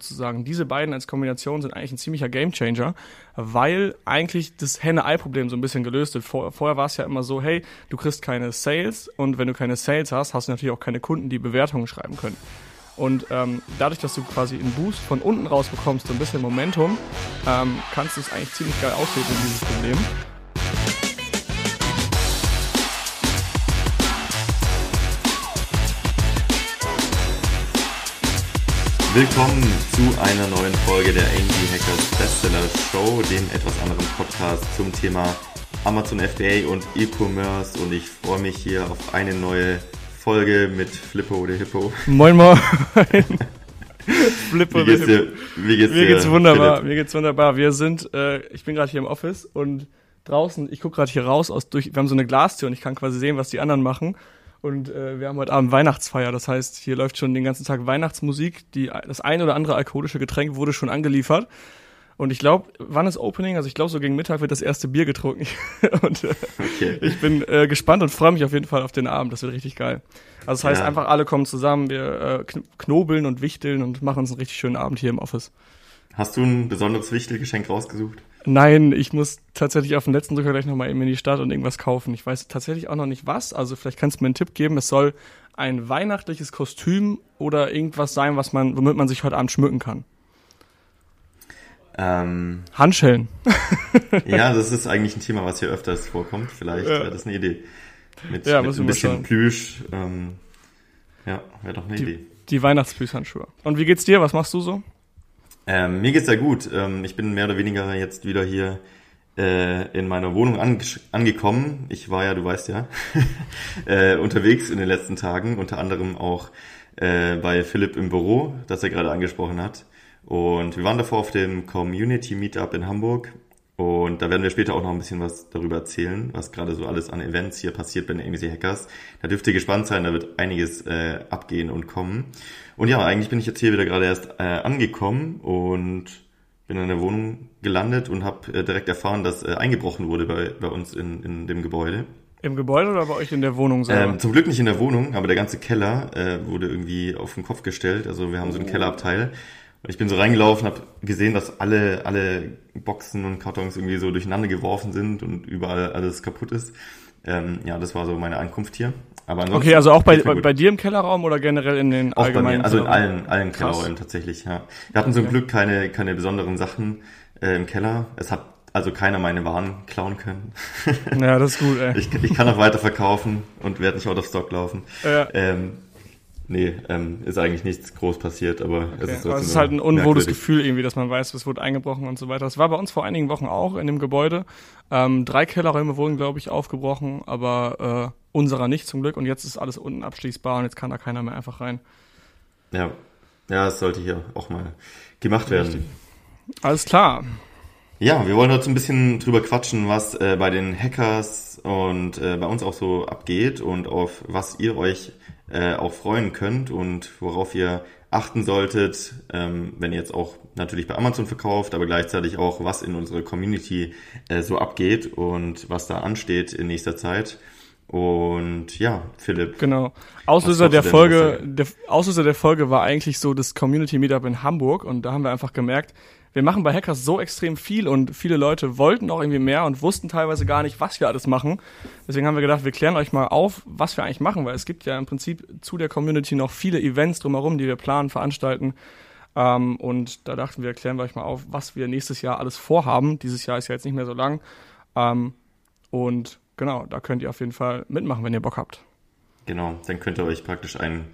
sozusagen. Diese beiden als Kombination sind eigentlich ein ziemlicher Gamechanger, weil eigentlich das Henne-Ei-Problem so ein bisschen gelöst wird. Vor, vorher war es ja immer so, hey, du kriegst keine Sales und wenn du keine Sales hast, hast du natürlich auch keine Kunden, die Bewertungen schreiben können. Und ähm, dadurch, dass du quasi einen Boost von unten raus bekommst, so ein bisschen Momentum, ähm, kannst du es eigentlich ziemlich geil aushebeln, dieses Problem. Willkommen zu einer neuen Folge der AMG Hackers Bestseller Show, dem etwas anderen Podcast zum Thema Amazon FBA und E-Commerce. Und ich freue mich hier auf eine neue Folge mit Flippo oder Hippo. Moin Moin. Flippo wie geht's dir? Wie geht's Mir dir, geht's wunderbar. Philipp? Mir geht's wunderbar. Wir sind, äh, ich bin gerade hier im Office und draußen, ich gucke gerade hier raus aus durch, wir haben so eine Glastür und ich kann quasi sehen, was die anderen machen. Und äh, wir haben heute Abend Weihnachtsfeier. Das heißt, hier läuft schon den ganzen Tag Weihnachtsmusik. Die, das ein oder andere alkoholische Getränk wurde schon angeliefert. Und ich glaube, wann ist Opening? Also ich glaube, so gegen Mittag wird das erste Bier getrunken. und äh, okay. ich bin äh, gespannt und freue mich auf jeden Fall auf den Abend. Das wird richtig geil. Also das heißt, ja. einfach alle kommen zusammen, wir äh, knobeln und wichteln und machen uns einen richtig schönen Abend hier im Office. Hast du ein besonderes Wichtelgeschenk rausgesucht? Nein, ich muss tatsächlich auf den letzten Drücker gleich nochmal eben in die Stadt und irgendwas kaufen. Ich weiß tatsächlich auch noch nicht was. Also vielleicht kannst du mir einen Tipp geben. Es soll ein weihnachtliches Kostüm oder irgendwas sein, was man, womit man sich heute Abend schmücken kann. Ähm, Handschellen. ja, das ist eigentlich ein Thema, was hier öfters vorkommt. Vielleicht ja. wäre das eine Idee. Mit, ja, mit ein bisschen Plüsch. Ähm, ja, wäre doch eine die, Idee. Die Weihnachtsplüschhandschuhe. Und wie geht's dir? Was machst du so? Ähm, mir geht's sehr gut. Ähm, ich bin mehr oder weniger jetzt wieder hier äh, in meiner Wohnung ange angekommen. Ich war ja, du weißt ja, äh, unterwegs in den letzten Tagen, unter anderem auch äh, bei Philipp im Büro, das er gerade angesprochen hat. Und wir waren davor auf dem Community Meetup in Hamburg und da werden wir später auch noch ein bisschen was darüber erzählen, was gerade so alles an Events hier passiert bei den AMC Hackers. Da dürft ihr gespannt sein, da wird einiges äh, abgehen und kommen. Und ja, eigentlich bin ich jetzt hier wieder gerade erst äh, angekommen und bin in der Wohnung gelandet und habe äh, direkt erfahren, dass äh, eingebrochen wurde bei, bei uns in, in dem Gebäude. Im Gebäude oder bei euch in der Wohnung selber? Ähm, zum Glück nicht in der Wohnung, aber der ganze Keller äh, wurde irgendwie auf den Kopf gestellt. Also wir haben so einen oh. Kellerabteil ich bin so reingelaufen, habe gesehen, dass alle, alle Boxen und Kartons irgendwie so durcheinander geworfen sind und überall alles kaputt ist. Ähm, ja, das war so meine Ankunft hier. Aber okay, also auch bei, bei, bei, dir im Kellerraum oder generell in den auch allgemeinen? also in allen, allen Kellerräumen tatsächlich, ja. Wir hatten zum okay. Glück keine, keine besonderen Sachen äh, im Keller. Es hat also keiner meine Waren klauen können. Ja, das ist gut, ey. Ich, ich kann auch weiter verkaufen und werde nicht out of stock laufen. Ja. Ähm, Nee, ähm, ist eigentlich nichts groß passiert, aber okay. es ist, aber es ist halt ein unwohles Gefühl irgendwie, dass man weiß, es wurde eingebrochen und so weiter. Das war bei uns vor einigen Wochen auch in dem Gebäude. Ähm, drei Kellerräume wurden, glaube ich, aufgebrochen, aber äh, unserer nicht zum Glück. Und jetzt ist alles unten abschließbar und jetzt kann da keiner mehr einfach rein. Ja, ja, es sollte hier auch mal gemacht werden. Richtig. Alles klar. Ja, wir wollen heute ein bisschen drüber quatschen, was äh, bei den Hackers und äh, bei uns auch so abgeht und auf was ihr euch äh, auch freuen könnt und worauf ihr achten solltet, ähm, wenn ihr jetzt auch natürlich bei Amazon verkauft, aber gleichzeitig auch, was in unserer Community äh, so abgeht und was da ansteht in nächster Zeit. Und ja, Philipp. Genau. Auslöser der Folge, der Auslöser der Folge war eigentlich so das Community Meetup in Hamburg und da haben wir einfach gemerkt, wir machen bei Hackers so extrem viel und viele Leute wollten auch irgendwie mehr und wussten teilweise gar nicht, was wir alles machen. Deswegen haben wir gedacht, wir klären euch mal auf, was wir eigentlich machen, weil es gibt ja im Prinzip zu der Community noch viele Events drumherum, die wir planen, veranstalten. Ähm, und da dachten wir, klären wir euch mal auf, was wir nächstes Jahr alles vorhaben. Dieses Jahr ist ja jetzt nicht mehr so lang. Ähm, und genau, da könnt ihr auf jeden Fall mitmachen, wenn ihr Bock habt. Genau, dann könnt ihr euch praktisch einen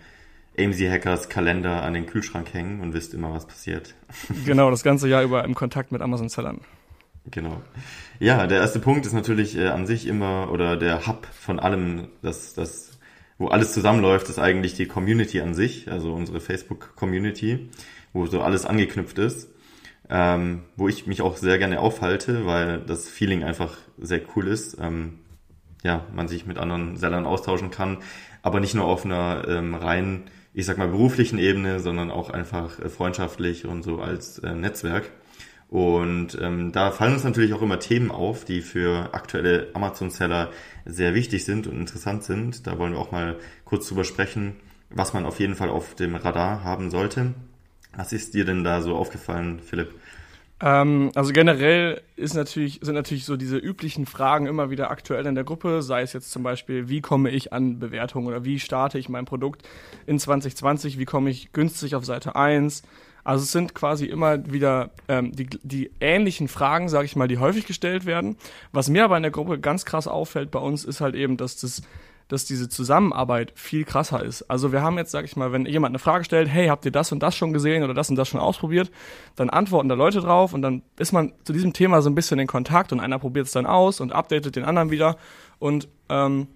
AMZ Hackers Kalender an den Kühlschrank hängen und wisst immer, was passiert. Genau, das ganze Jahr über im Kontakt mit Amazon-Sellern. Genau. Ja, der erste Punkt ist natürlich äh, an sich immer, oder der Hub von allem, das, das, wo alles zusammenläuft, ist eigentlich die Community an sich, also unsere Facebook-Community, wo so alles angeknüpft ist. Ähm, wo ich mich auch sehr gerne aufhalte, weil das Feeling einfach sehr cool ist. Ähm, ja, man sich mit anderen Sellern austauschen kann, aber nicht nur auf einer ähm, rein ich sag mal, beruflichen Ebene, sondern auch einfach äh, freundschaftlich und so als äh, Netzwerk. Und ähm, da fallen uns natürlich auch immer Themen auf, die für aktuelle Amazon-Seller sehr wichtig sind und interessant sind. Da wollen wir auch mal kurz drüber sprechen, was man auf jeden Fall auf dem Radar haben sollte. Was ist dir denn da so aufgefallen, Philipp? Ähm, also generell ist natürlich, sind natürlich so diese üblichen Fragen immer wieder aktuell in der Gruppe, sei es jetzt zum Beispiel, wie komme ich an Bewertungen oder wie starte ich mein Produkt in 2020, wie komme ich günstig auf Seite 1. Also es sind quasi immer wieder ähm, die, die ähnlichen Fragen, sage ich mal, die häufig gestellt werden. Was mir aber in der Gruppe ganz krass auffällt bei uns, ist halt eben, dass das dass diese Zusammenarbeit viel krasser ist. Also wir haben jetzt, sag ich mal, wenn jemand eine Frage stellt, hey, habt ihr das und das schon gesehen oder das und das schon ausprobiert, dann antworten da Leute drauf und dann ist man zu diesem Thema so ein bisschen in Kontakt und einer probiert es dann aus und updatet den anderen wieder. Und ähm,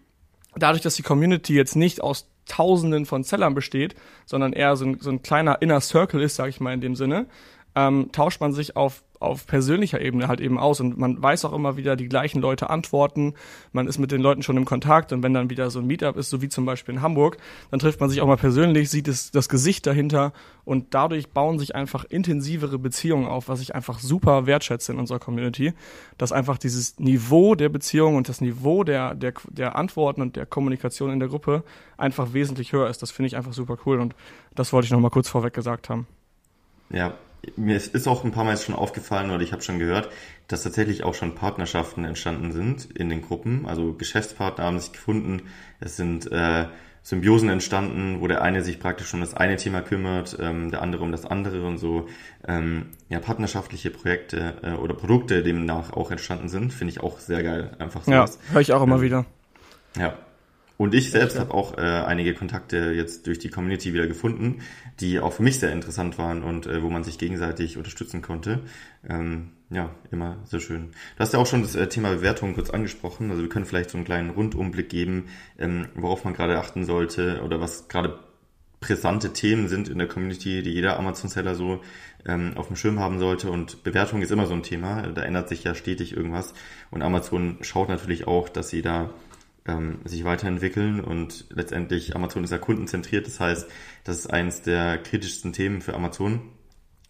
dadurch, dass die Community jetzt nicht aus Tausenden von Sellern besteht, sondern eher so ein, so ein kleiner Inner Circle ist, sag ich mal in dem Sinne, ähm, tauscht man sich auf auf persönlicher Ebene halt eben aus. Und man weiß auch immer wieder, die gleichen Leute antworten, man ist mit den Leuten schon im Kontakt. Und wenn dann wieder so ein Meetup ist, so wie zum Beispiel in Hamburg, dann trifft man sich auch mal persönlich, sieht es, das Gesicht dahinter. Und dadurch bauen sich einfach intensivere Beziehungen auf, was ich einfach super wertschätze in unserer Community, dass einfach dieses Niveau der Beziehung und das Niveau der, der, der Antworten und der Kommunikation in der Gruppe einfach wesentlich höher ist. Das finde ich einfach super cool. Und das wollte ich noch mal kurz vorweg gesagt haben. Ja, mir ist auch ein paar Mal schon aufgefallen oder ich habe schon gehört, dass tatsächlich auch schon Partnerschaften entstanden sind in den Gruppen. Also Geschäftspartner haben sich gefunden. Es sind äh, Symbiosen entstanden, wo der eine sich praktisch um das eine Thema kümmert, ähm, der andere um das andere und so ähm, ja, partnerschaftliche Projekte äh, oder Produkte demnach auch entstanden sind, finde ich auch sehr geil. Einfach sowas. Ja, höre ich auch immer ähm, wieder. Ja, und ich selbst habe auch äh, einige Kontakte jetzt durch die Community wieder gefunden, die auch für mich sehr interessant waren und äh, wo man sich gegenseitig unterstützen konnte. Ähm, ja, immer sehr schön. Du hast ja auch schon das äh, Thema Bewertung kurz angesprochen. Also wir können vielleicht so einen kleinen Rundumblick geben, ähm, worauf man gerade achten sollte oder was gerade brisante Themen sind in der Community, die jeder Amazon-Seller so ähm, auf dem Schirm haben sollte. Und Bewertung ist immer so ein Thema. Da ändert sich ja stetig irgendwas. Und Amazon schaut natürlich auch, dass sie da ähm, sich weiterentwickeln und letztendlich Amazon ist ja kundenzentriert. Das heißt, das ist eines der kritischsten Themen für Amazon.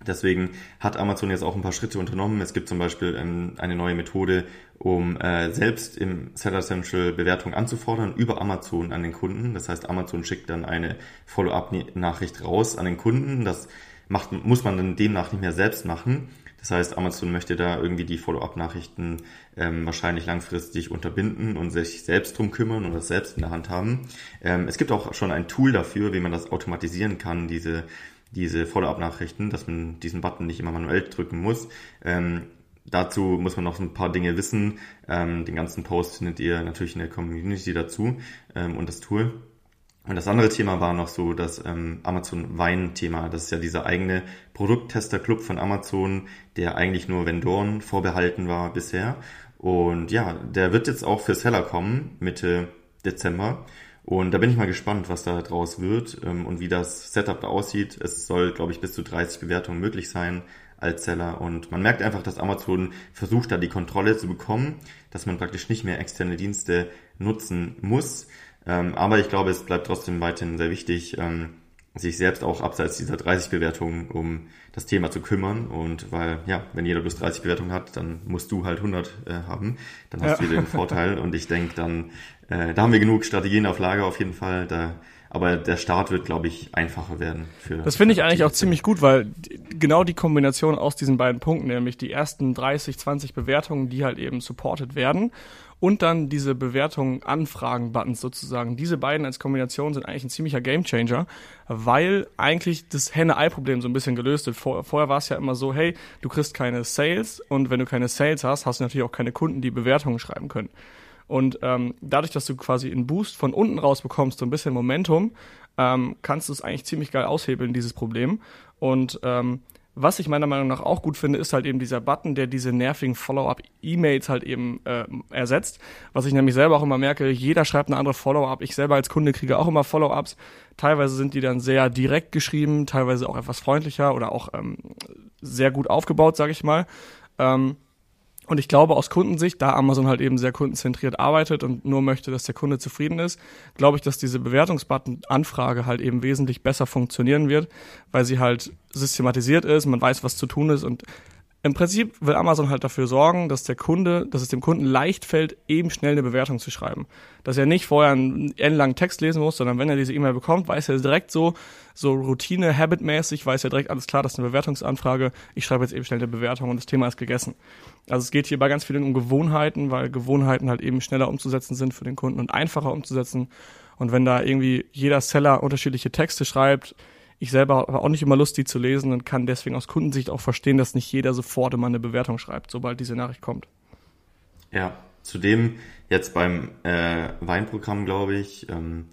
Deswegen hat Amazon jetzt auch ein paar Schritte unternommen. Es gibt zum Beispiel ähm, eine neue Methode, um äh, selbst im Seller Central Bewertung anzufordern über Amazon an den Kunden. Das heißt, Amazon schickt dann eine Follow-up-Nachricht raus an den Kunden. Das macht, muss man dann demnach nicht mehr selbst machen. Das heißt, Amazon möchte da irgendwie die Follow-up-Nachrichten ähm, wahrscheinlich langfristig unterbinden und sich selbst drum kümmern und das selbst in der Hand haben. Ähm, es gibt auch schon ein Tool dafür, wie man das automatisieren kann, diese, diese Follow-up-Nachrichten, dass man diesen Button nicht immer manuell drücken muss. Ähm, dazu muss man noch ein paar Dinge wissen. Ähm, den ganzen Post findet ihr natürlich in der Community dazu ähm, und das Tool. Und das andere Thema war noch so das ähm, Amazon Wein-Thema. Das ist ja dieser eigene Produkttester-Club von Amazon, der eigentlich nur Vendoren vorbehalten war bisher. Und ja, der wird jetzt auch für Seller kommen, Mitte Dezember. Und da bin ich mal gespannt, was da draus wird ähm, und wie das Setup da aussieht. Es soll, glaube ich, bis zu 30 Bewertungen möglich sein als Seller. Und man merkt einfach, dass Amazon versucht, da die Kontrolle zu bekommen, dass man praktisch nicht mehr externe Dienste nutzen muss. Ähm, aber ich glaube, es bleibt trotzdem weiterhin sehr wichtig, ähm, sich selbst auch abseits dieser 30 Bewertungen um das Thema zu kümmern. Und weil, ja, wenn jeder bloß 30 Bewertungen hat, dann musst du halt 100 äh, haben. Dann hast ja. du wieder den Vorteil. Und ich denke, dann, äh, da haben wir genug Strategien auf Lager auf jeden Fall. Da, aber der Start wird, glaube ich, einfacher werden. Für das finde ich eigentlich auch ziemlich gut, weil genau die Kombination aus diesen beiden Punkten, nämlich die ersten 30, 20 Bewertungen, die halt eben supported werden und dann diese Bewertung Anfragen-Buttons sozusagen. Diese beiden als Kombination sind eigentlich ein ziemlicher Gamechanger, weil eigentlich das Henne-Ei-Problem so ein bisschen gelöst wird. Vor, vorher war es ja immer so, hey, du kriegst keine Sales und wenn du keine Sales hast, hast du natürlich auch keine Kunden, die Bewertungen schreiben können. Und ähm, dadurch, dass du quasi einen Boost von unten raus bekommst, so ein bisschen Momentum, ähm, kannst du es eigentlich ziemlich geil aushebeln, dieses Problem. Und ähm, was ich meiner Meinung nach auch gut finde, ist halt eben dieser Button, der diese nervigen Follow-up-E-Mails halt eben äh, ersetzt. Was ich nämlich selber auch immer merke, jeder schreibt eine andere Follow-up. Ich selber als Kunde kriege auch immer Follow-ups. Teilweise sind die dann sehr direkt geschrieben, teilweise auch etwas freundlicher oder auch ähm, sehr gut aufgebaut, sage ich mal. Ähm, und ich glaube, aus Kundensicht, da Amazon halt eben sehr kundenzentriert arbeitet und nur möchte, dass der Kunde zufrieden ist, glaube ich, dass diese Bewertungsbutton-Anfrage halt eben wesentlich besser funktionieren wird, weil sie halt systematisiert ist, man weiß, was zu tun ist und Im Prinzip will Amazon halt dafür sorgen, dass der Kunde, dass es dem Kunden leicht fällt, eben schnell eine Bewertung zu schreiben. Dass er nicht vorher einen ellenlangen Text lesen muss, sondern wenn er diese E-Mail bekommt, weiß er direkt so, so Routine, Habit-mäßig, weiß er direkt, alles klar, das ist eine Bewertungsanfrage, ich schreibe jetzt eben schnell eine Bewertung und das Thema ist gegessen. Also es geht hier bei ganz vielen um Gewohnheiten, weil Gewohnheiten halt eben schneller umzusetzen sind für den Kunden und einfacher umzusetzen. Und wenn da irgendwie jeder Seller unterschiedliche Texte schreibt, ich selber habe auch nicht immer Lust, die zu lesen und kann deswegen aus Kundensicht auch verstehen, dass nicht jeder sofort immer eine Bewertung schreibt, sobald diese Nachricht kommt. Ja, zudem jetzt beim äh, Weinprogramm, glaube ich, ähm,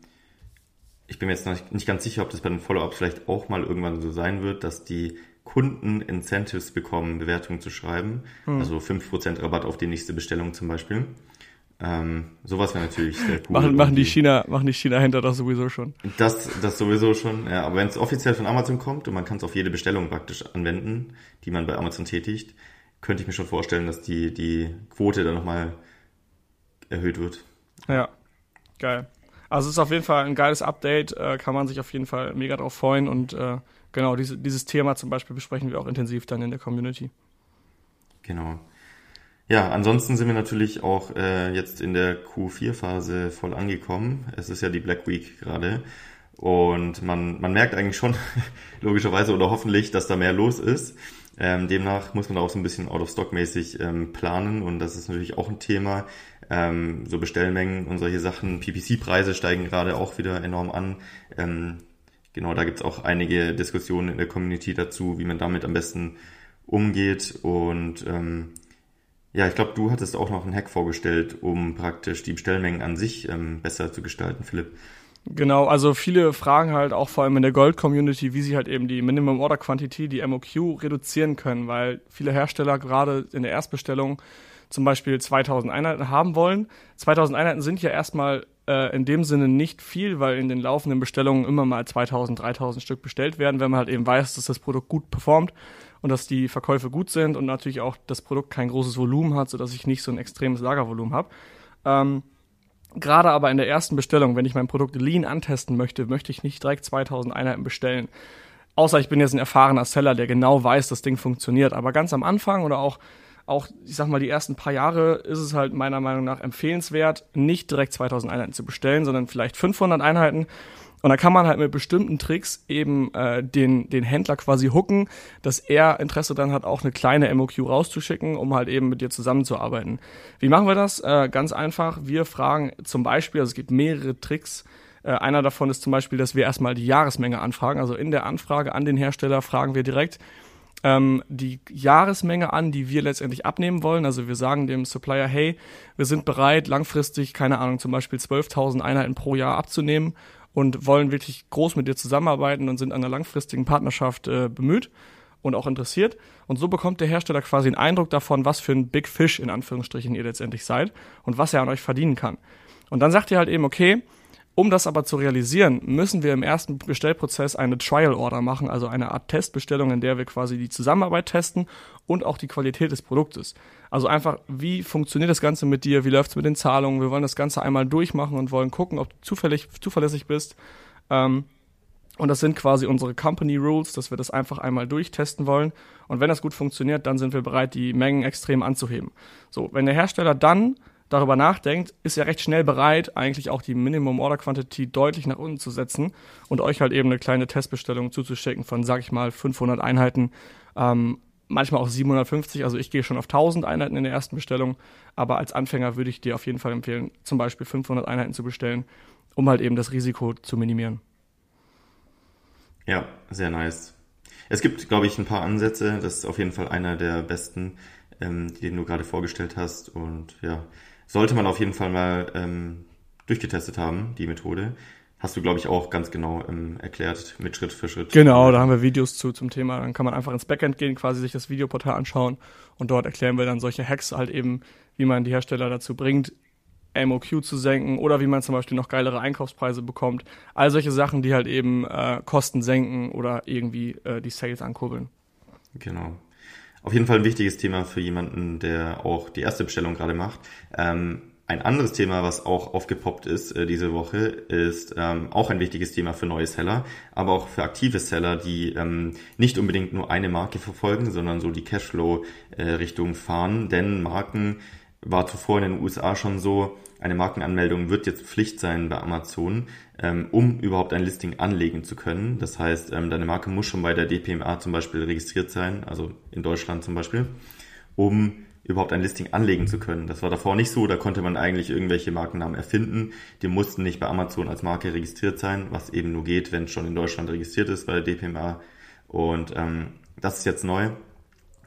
ich bin mir jetzt noch nicht, nicht ganz sicher, ob das bei den Follow-ups vielleicht auch mal irgendwann so sein wird, dass die Kunden Incentives bekommen, Bewertungen zu schreiben. Hm. Also 5% Rabatt auf die nächste Bestellung zum Beispiel. Ähm, sowas wäre natürlich sehr cool. machen, machen die China, machen die China-Händler das sowieso schon. Das, das sowieso schon, ja. Aber wenn es offiziell von Amazon kommt und man kann es auf jede Bestellung praktisch anwenden, die man bei Amazon tätigt, könnte ich mir schon vorstellen, dass die, die Quote dann nochmal erhöht wird. Ja, geil. Also es ist auf jeden Fall ein geiles Update, äh, kann man sich auf jeden Fall mega drauf freuen und äh, genau, diese, dieses Thema zum Beispiel besprechen wir auch intensiv dann in der Community. Genau. Ja, ansonsten sind wir natürlich auch äh, jetzt in der Q4-Phase voll angekommen. Es ist ja die Black Week gerade. Und man, man merkt eigentlich schon, logischerweise oder hoffentlich, dass da mehr los ist. Ähm, demnach muss man da auch so ein bisschen out-of-stock-mäßig ähm, planen und das ist natürlich auch ein Thema. Ähm, so Bestellmengen und solche Sachen. PPC-Preise steigen gerade auch wieder enorm an. Ähm, genau, da gibt's auch einige Diskussionen in der Community dazu, wie man damit am besten umgeht. Und ähm, ja, ich glaube, du hattest auch noch einen Hack vorgestellt, um praktisch die Bestellmengen an sich ähm, besser zu gestalten, Philipp. Genau, also viele fragen halt auch vor allem in der Gold-Community, wie sie halt eben die Minimum Order Quantity, die MOQ, reduzieren können, weil viele Hersteller gerade in der Erstbestellung zum Beispiel 2000 Einheiten haben wollen. 2000 Einheiten sind ja erstmal äh, in dem Sinne nicht viel, weil in den laufenden Bestellungen immer mal 2000, 3000 Stück bestellt werden, wenn man halt eben weiß, dass das Produkt gut performt und dass die Verkäufe gut sind und natürlich auch das Produkt kein großes Volumen hat, sodass ich nicht so ein extremes Lagervolumen habe. Ähm, Gerade aber in der ersten Bestellung, wenn ich mein Produkt lean antesten möchte, möchte ich nicht direkt 2000 Einheiten bestellen. Außer ich bin jetzt ein erfahrener Seller, der genau weiß, das Ding funktioniert. Aber ganz am Anfang oder auch, auch, ich sag mal, die ersten paar Jahre ist es halt meiner Meinung nach empfehlenswert, nicht direkt 2000 Einheiten zu bestellen, sondern vielleicht 500 Einheiten und da kann man halt mit bestimmten Tricks eben äh, den, den Händler quasi hooken, dass er Interesse dann hat, auch eine kleine MOQ rauszuschicken, um halt eben mit dir zusammenzuarbeiten. Wie machen wir das? Äh, ganz einfach. Wir fragen zum Beispiel, also es gibt mehrere Tricks. Äh, einer davon ist zum Beispiel, dass wir erstmal die Jahresmenge anfragen. Also in der Anfrage an den Hersteller fragen wir direkt, ähm, die Jahresmenge an, die wir letztendlich abnehmen wollen. Also wir sagen dem Supplier, hey, wir sind bereit, langfristig, keine Ahnung, zum Beispiel 12.000 Einheiten pro Jahr abzunehmen und wollen wirklich groß mit dir zusammenarbeiten und sind an einer langfristigen Partnerschaft äh, bemüht und auch interessiert. Und so bekommt der Hersteller quasi einen Eindruck davon, was für ein Big Fish in Anführungsstrichen ihr letztendlich seid und was er an euch verdienen kann. Und dann sagt ihr halt eben, okay, um das aber zu realisieren, müssen wir im ersten Bestellprozess eine Trial Order machen, also eine Art Testbestellung, in der wir quasi die Zusammenarbeit testen und auch die Qualität des Produktes. Also einfach, wie funktioniert das Ganze mit dir, wie läuft es mit den Zahlungen, wir wollen das Ganze einmal durchmachen und wollen gucken, ob du zufällig, zuverlässig bist. Ähm, und das sind quasi unsere Company Rules, dass wir das einfach einmal durchtesten wollen. Und wenn das gut funktioniert, dann sind wir bereit, die Mengen extrem anzuheben. So, wenn der Hersteller dann darüber nachdenkt, ist er recht schnell bereit, eigentlich auch die Minimum Order Quantity deutlich nach unten zu setzen und euch halt eben eine kleine Testbestellung zuzuschicken von, sag ich mal, 500 Einheiten, ähm, manchmal auch 750. Also ich gehe schon auf 1000 Einheiten in der ersten Bestellung, aber als Anfänger würde ich dir auf jeden Fall empfehlen, zum Beispiel 500 Einheiten zu bestellen, um halt eben das Risiko zu minimieren. Ja, sehr nice. Es gibt, glaube ich, ein paar Ansätze. Das ist auf jeden Fall einer der besten, ähm, den du gerade vorgestellt hast. Und ja, sollte man auf jeden Fall mal ähm, durchgetestet haben, die Methode. Hast du, glaube ich, auch ganz genau ähm, erklärt, mit Schritt für Schritt. Genau, da haben wir Videos zu zum Thema. Dann kann man einfach ins Backend gehen, quasi sich das Videoportal anschauen und dort erklären wir dann solche Hacks halt eben, wie man die Hersteller dazu bringt, MOQ zu senken oder wie man zum Beispiel noch geilere Einkaufspreise bekommt. All solche Sachen, die halt eben äh, Kosten senken oder irgendwie äh, die Sales ankurbeln. Genau auf jeden Fall ein wichtiges Thema für jemanden, der auch die erste Bestellung gerade macht. Ähm, ein anderes Thema, was auch aufgepoppt ist äh, diese Woche, ist ähm, auch ein wichtiges Thema für neue Seller, aber auch für aktive Seller, die ähm, nicht unbedingt nur eine Marke verfolgen, sondern so die Cashflow-Richtung äh, fahren. Denn Marken war zuvor in den USA schon so, eine Markenanmeldung wird jetzt Pflicht sein bei Amazon, ähm, um überhaupt ein Listing anlegen zu können. Das heißt, ähm, deine Marke muss schon bei der DPMA zum Beispiel registriert sein, also in Deutschland zum Beispiel, um überhaupt ein Listing anlegen zu können. Das war davor nicht so, da konnte man eigentlich irgendwelche Markennamen erfinden. Die mussten nicht bei Amazon als Marke registriert sein, was eben nur geht, wenn es schon in Deutschland registriert ist bei der DPMA. Und ähm, das ist jetzt neu.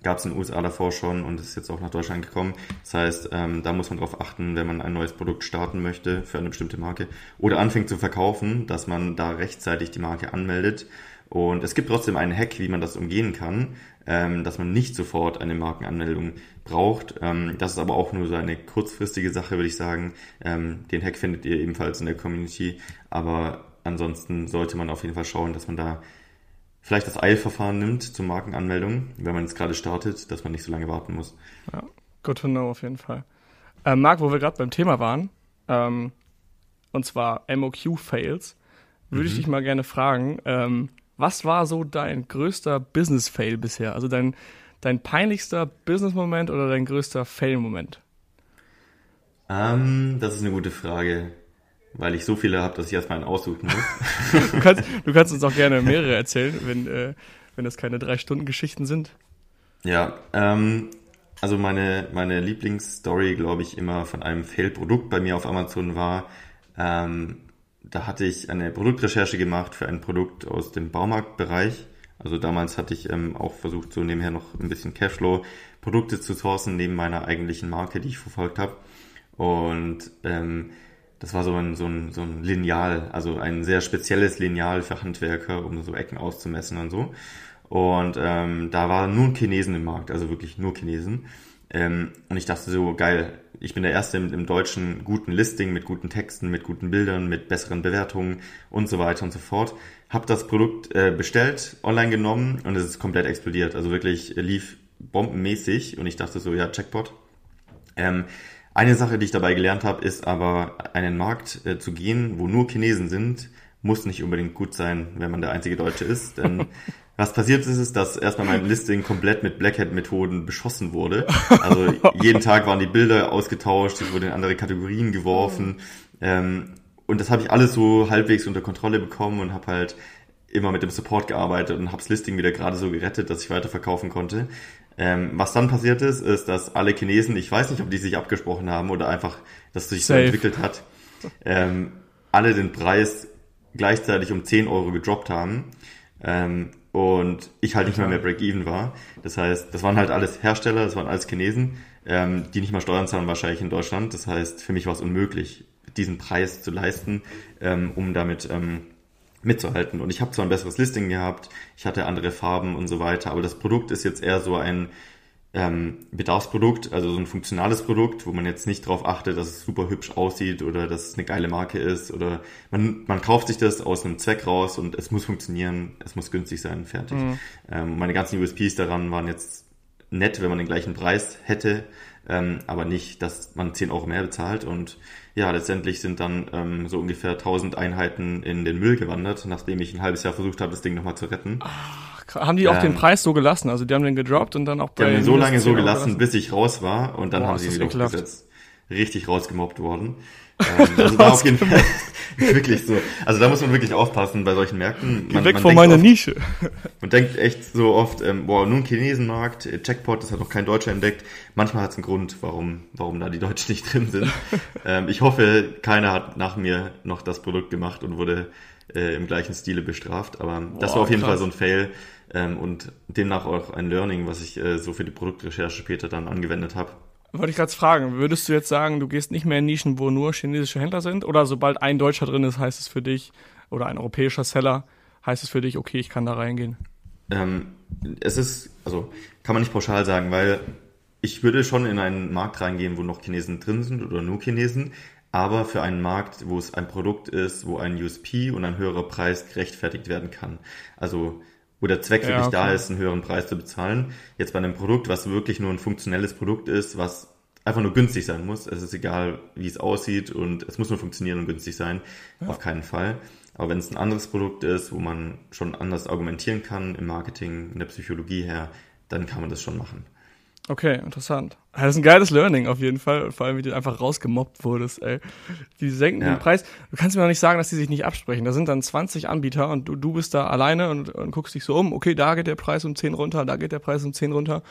Gab es in den USA davor schon und ist jetzt auch nach Deutschland gekommen. Das heißt, ähm, da muss man darauf achten, wenn man ein neues Produkt starten möchte für eine bestimmte Marke oder anfängt zu verkaufen, dass man da rechtzeitig die Marke anmeldet. Und es gibt trotzdem einen Hack, wie man das umgehen kann ähm, dass man nicht sofort eine Markenanmeldung braucht. Ähm, das ist aber auch nur so eine kurzfristige Sache, würde ich sagen. Ähm, den Hack findet ihr ebenfalls in der Community, aber ansonsten sollte man auf jeden Fall schauen, dass man da vielleicht das Eilverfahren nimmt zur Markenanmeldung, wenn man jetzt gerade startet, dass man nicht so lange warten muss. Ja, good to know auf jeden Fall. Äh, Marc, wo wir gerade beim Thema waren, ähm, und zwar MOQ-Fails, würde mhm. ich dich mal gerne fragen, ähm, was war so dein größter Business-Fail bisher? Also dein, dein peinlichster Business-Moment oder dein größter Fail-Moment? Ähm, das ist eine gute Frage, weil ich so viele habe, dass ich erstmal einen aussuchen muss. du, kannst, du kannst uns auch gerne mehrere erzählen, wenn, äh, wenn das keine drei Stunden Geschichten sind. Ja, ähm, also meine, meine Lieblingsstory, glaube ich, immer von einem Fail-Produkt bei mir auf Amazon war, ähm, da hatte ich eine Produktrecherche gemacht für ein Produkt aus dem Baumarktbereich. Also damals hatte ich ähm, auch versucht, so nebenher noch ein bisschen Cashflow Produkte zu sourcen neben meiner eigentlichen Marke, die ich verfolgt habe. Und ähm, das war so ein, so, ein, so ein Lineal, also ein sehr spezielles Lineal für Handwerker, um so Ecken auszumessen und so. Und ähm, da waren nur Chinesen im Markt, also wirklich nur Chinesen. Ähm, und ich dachte so, geil, ich bin der Erste im, im, deutschen guten Listing mit guten Texten, mit guten Bildern, mit besseren Bewertungen und so weiter und so fort. Hab das Produkt äh, bestellt, online genommen und es ist komplett explodiert. Also wirklich lief bombenmäßig und ich dachte so, ja, Checkpot. Ähm, eine Sache, die ich dabei gelernt habe, ist aber, einen Markt äh, zu gehen, wo nur Chinesen sind, muss nicht unbedingt gut sein, wenn man der einzige Deutsche ist. Denn Was passiert ist, ist, dass erstmal mein Listing komplett mit Blackhead-Methoden beschossen wurde. Also jeden Tag waren die Bilder ausgetauscht, es wurden in andere Kategorien geworfen. Ähm, und das habe ich alles so halbwegs unter Kontrolle bekommen und habe halt immer mit dem Support gearbeitet und habe das Listing wieder gerade so gerettet, dass ich weiterverkaufen konnte. Ähm, was dann passiert ist, ist, dass alle Chinesen, ich weiß nicht, ob die sich abgesprochen haben oder einfach, dass es sich Safe. so entwickelt hat, ähm, alle den Preis gleichzeitig um 10 Euro gedroppt haben. Ähm, und ich halt nicht mehr mehr Break-Even war. Das heißt, das waren halt alles Hersteller, das waren alles Chinesen, ähm, die nicht mal Steuern zahlen wahrscheinlich in Deutschland. Das heißt, für mich war es unmöglich, diesen Preis zu leisten, ähm, um damit ähm, mitzuhalten. Und ich habe zwar ein besseres Listing gehabt, ich hatte andere Farben und so weiter, aber das Produkt ist jetzt eher so ein ähm, Bedarfsprodukt, also so ein funktionales Produkt, wo man jetzt nicht darauf achtet, dass es super hübsch aussieht oder dass es eine geile Marke ist oder man, man kauft sich das aus einem Zweck raus und es muss funktionieren, es muss günstig sein, fertig. Mhm. Ähm, meine ganzen USPs daran waren jetzt nett, wenn man den gleichen Preis hätte, ähm, aber nicht, dass man 10 Euro mehr bezahlt und ja, letztendlich sind dann ähm, so ungefähr 1000 Einheiten in den Müll gewandert, nachdem ich ein halbes Jahr versucht habe, das Ding nochmal zu retten. Ah haben die auch ähm, den Preis so gelassen? Also die haben den gedroppt und dann auch bei. Die haben den so lange so gelassen, gelassen, bis ich raus war und dann Boah, haben sie ihn wieder aufgesetzt. Richtig rausgemobbt worden. Ähm, also da auf jeden Fall wirklich so. Also da muss man wirklich aufpassen bei solchen Märkten. Man, Geh weg man von meiner oft, Nische. man denkt echt so oft, ähm, boah, nun Chinesenmarkt, äh, Checkpot, das hat noch kein Deutscher entdeckt. Manchmal hat es einen Grund, warum, warum da die Deutschen nicht drin sind. ähm, ich hoffe, keiner hat nach mir noch das Produkt gemacht und wurde äh, im gleichen Stile bestraft. Aber boah, das war auf jeden krass. Fall so ein Fail ähm, und demnach auch ein Learning, was ich äh, so für die Produktrecherche später dann angewendet habe. Wollte ich gerade fragen, würdest du jetzt sagen, du gehst nicht mehr in Nischen, wo nur chinesische Händler sind? Oder sobald ein Deutscher drin ist, heißt es für dich, oder ein europäischer Seller, heißt es für dich, okay, ich kann da reingehen? Ähm, es ist, also kann man nicht pauschal sagen, weil ich würde schon in einen Markt reingehen, wo noch Chinesen drin sind oder nur Chinesen, aber für einen Markt, wo es ein Produkt ist, wo ein USP und ein höherer Preis gerechtfertigt werden kann. Also wo der Zweck wirklich okay. da ist, einen höheren Preis zu bezahlen. Jetzt bei einem Produkt, was wirklich nur ein funktionelles Produkt ist, was einfach nur günstig sein muss. Es ist egal, wie es aussieht und es muss nur funktionieren und günstig sein. Ja. Auf keinen Fall. Aber wenn es ein anderes Produkt ist, wo man schon anders argumentieren kann im Marketing, in der Psychologie her, dann kann man das schon machen. Okay, interessant. Das ist ein geiles Learning auf jeden Fall. Vor allem, wie du einfach rausgemobbt wurdest, ey. Die senken ja. den Preis. Du kannst mir doch nicht sagen, dass die sich nicht absprechen. Da sind dann 20 Anbieter und du, du bist da alleine und, und guckst dich so um. Okay, da geht der Preis um 10 runter, da geht der Preis um 10 runter.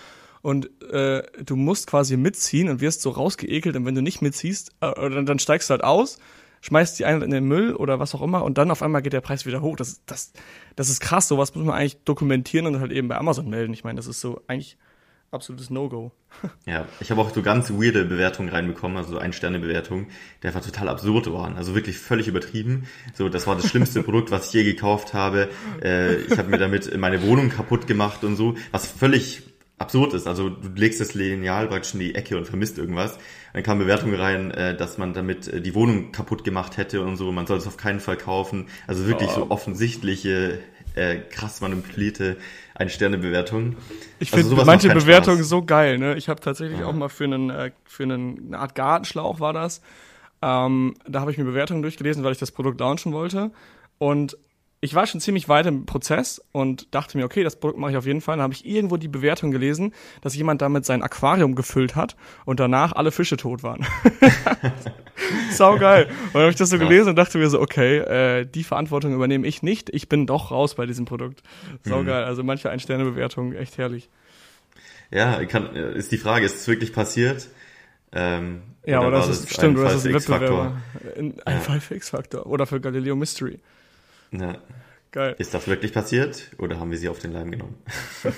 Und äh, du musst quasi mitziehen und wirst so rausgeekelt. Und wenn du nicht mitziehst, äh, dann, dann steigst du halt aus schmeißt die einen in den Müll oder was auch immer und dann auf einmal geht der Preis wieder hoch. Das, das, das ist krass, sowas muss man eigentlich dokumentieren und halt eben bei Amazon melden. Ich meine, das ist so eigentlich absolutes No-Go. ja, ich habe auch so ganz weirde Bewertungen reinbekommen, also so Ein-Sterne-Bewertungen, die einfach total absurd waren, also wirklich völlig übertrieben. So, das war das schlimmste Produkt, was ich je gekauft habe. Äh, ich habe mir damit meine Wohnung kaputt gemacht und so, was völlig absurd ist. Also du legst das Lineal praktisch in die Ecke und vermisst irgendwas. Dann kam Bewertung rein, äh, dass man damit äh, die Wohnung kaputt gemacht hätte und so. Man soll es auf keinen Fall kaufen. Also wirklich oh. so offensichtliche, äh, krass manipulierte Ein-Sterne-Bewertungen. Ich also finde manche Bewertungen so geil. Ne? Ich habe tatsächlich ja. auch mal für einen äh, für einen eine Art Gartenschlauch war das. Ähm, da habe ich mir Bewertungen durchgelesen, weil ich das Produkt launchen wollte. Und ich war schon ziemlich weit im Prozess und dachte mir, okay, das Produkt mache ich auf jeden Fall. Dann habe ich irgendwo die Bewertung gelesen, dass jemand damit sein Aquarium gefüllt hat und danach alle Fische tot waren. Sau geil. Und dann habe ich das so gelesen und dachte mir so, okay, äh, die Verantwortung übernehme ich nicht. Ich bin doch raus bei diesem Produkt. Sau mhm. geil. Also manche Ein-Sterne-Bewertungen, echt herrlich. Ja, kann, äh, ist die Frage, ist es wirklich passiert? Ähm, ja, oder, oder das ist stimmt, du hast ein Wettbewerber. Ein Fall für X-Faktor. Oder für Galileo Mystery. Ja. Geil. Ist das wirklich passiert oder haben wir sie auf den Leim genommen?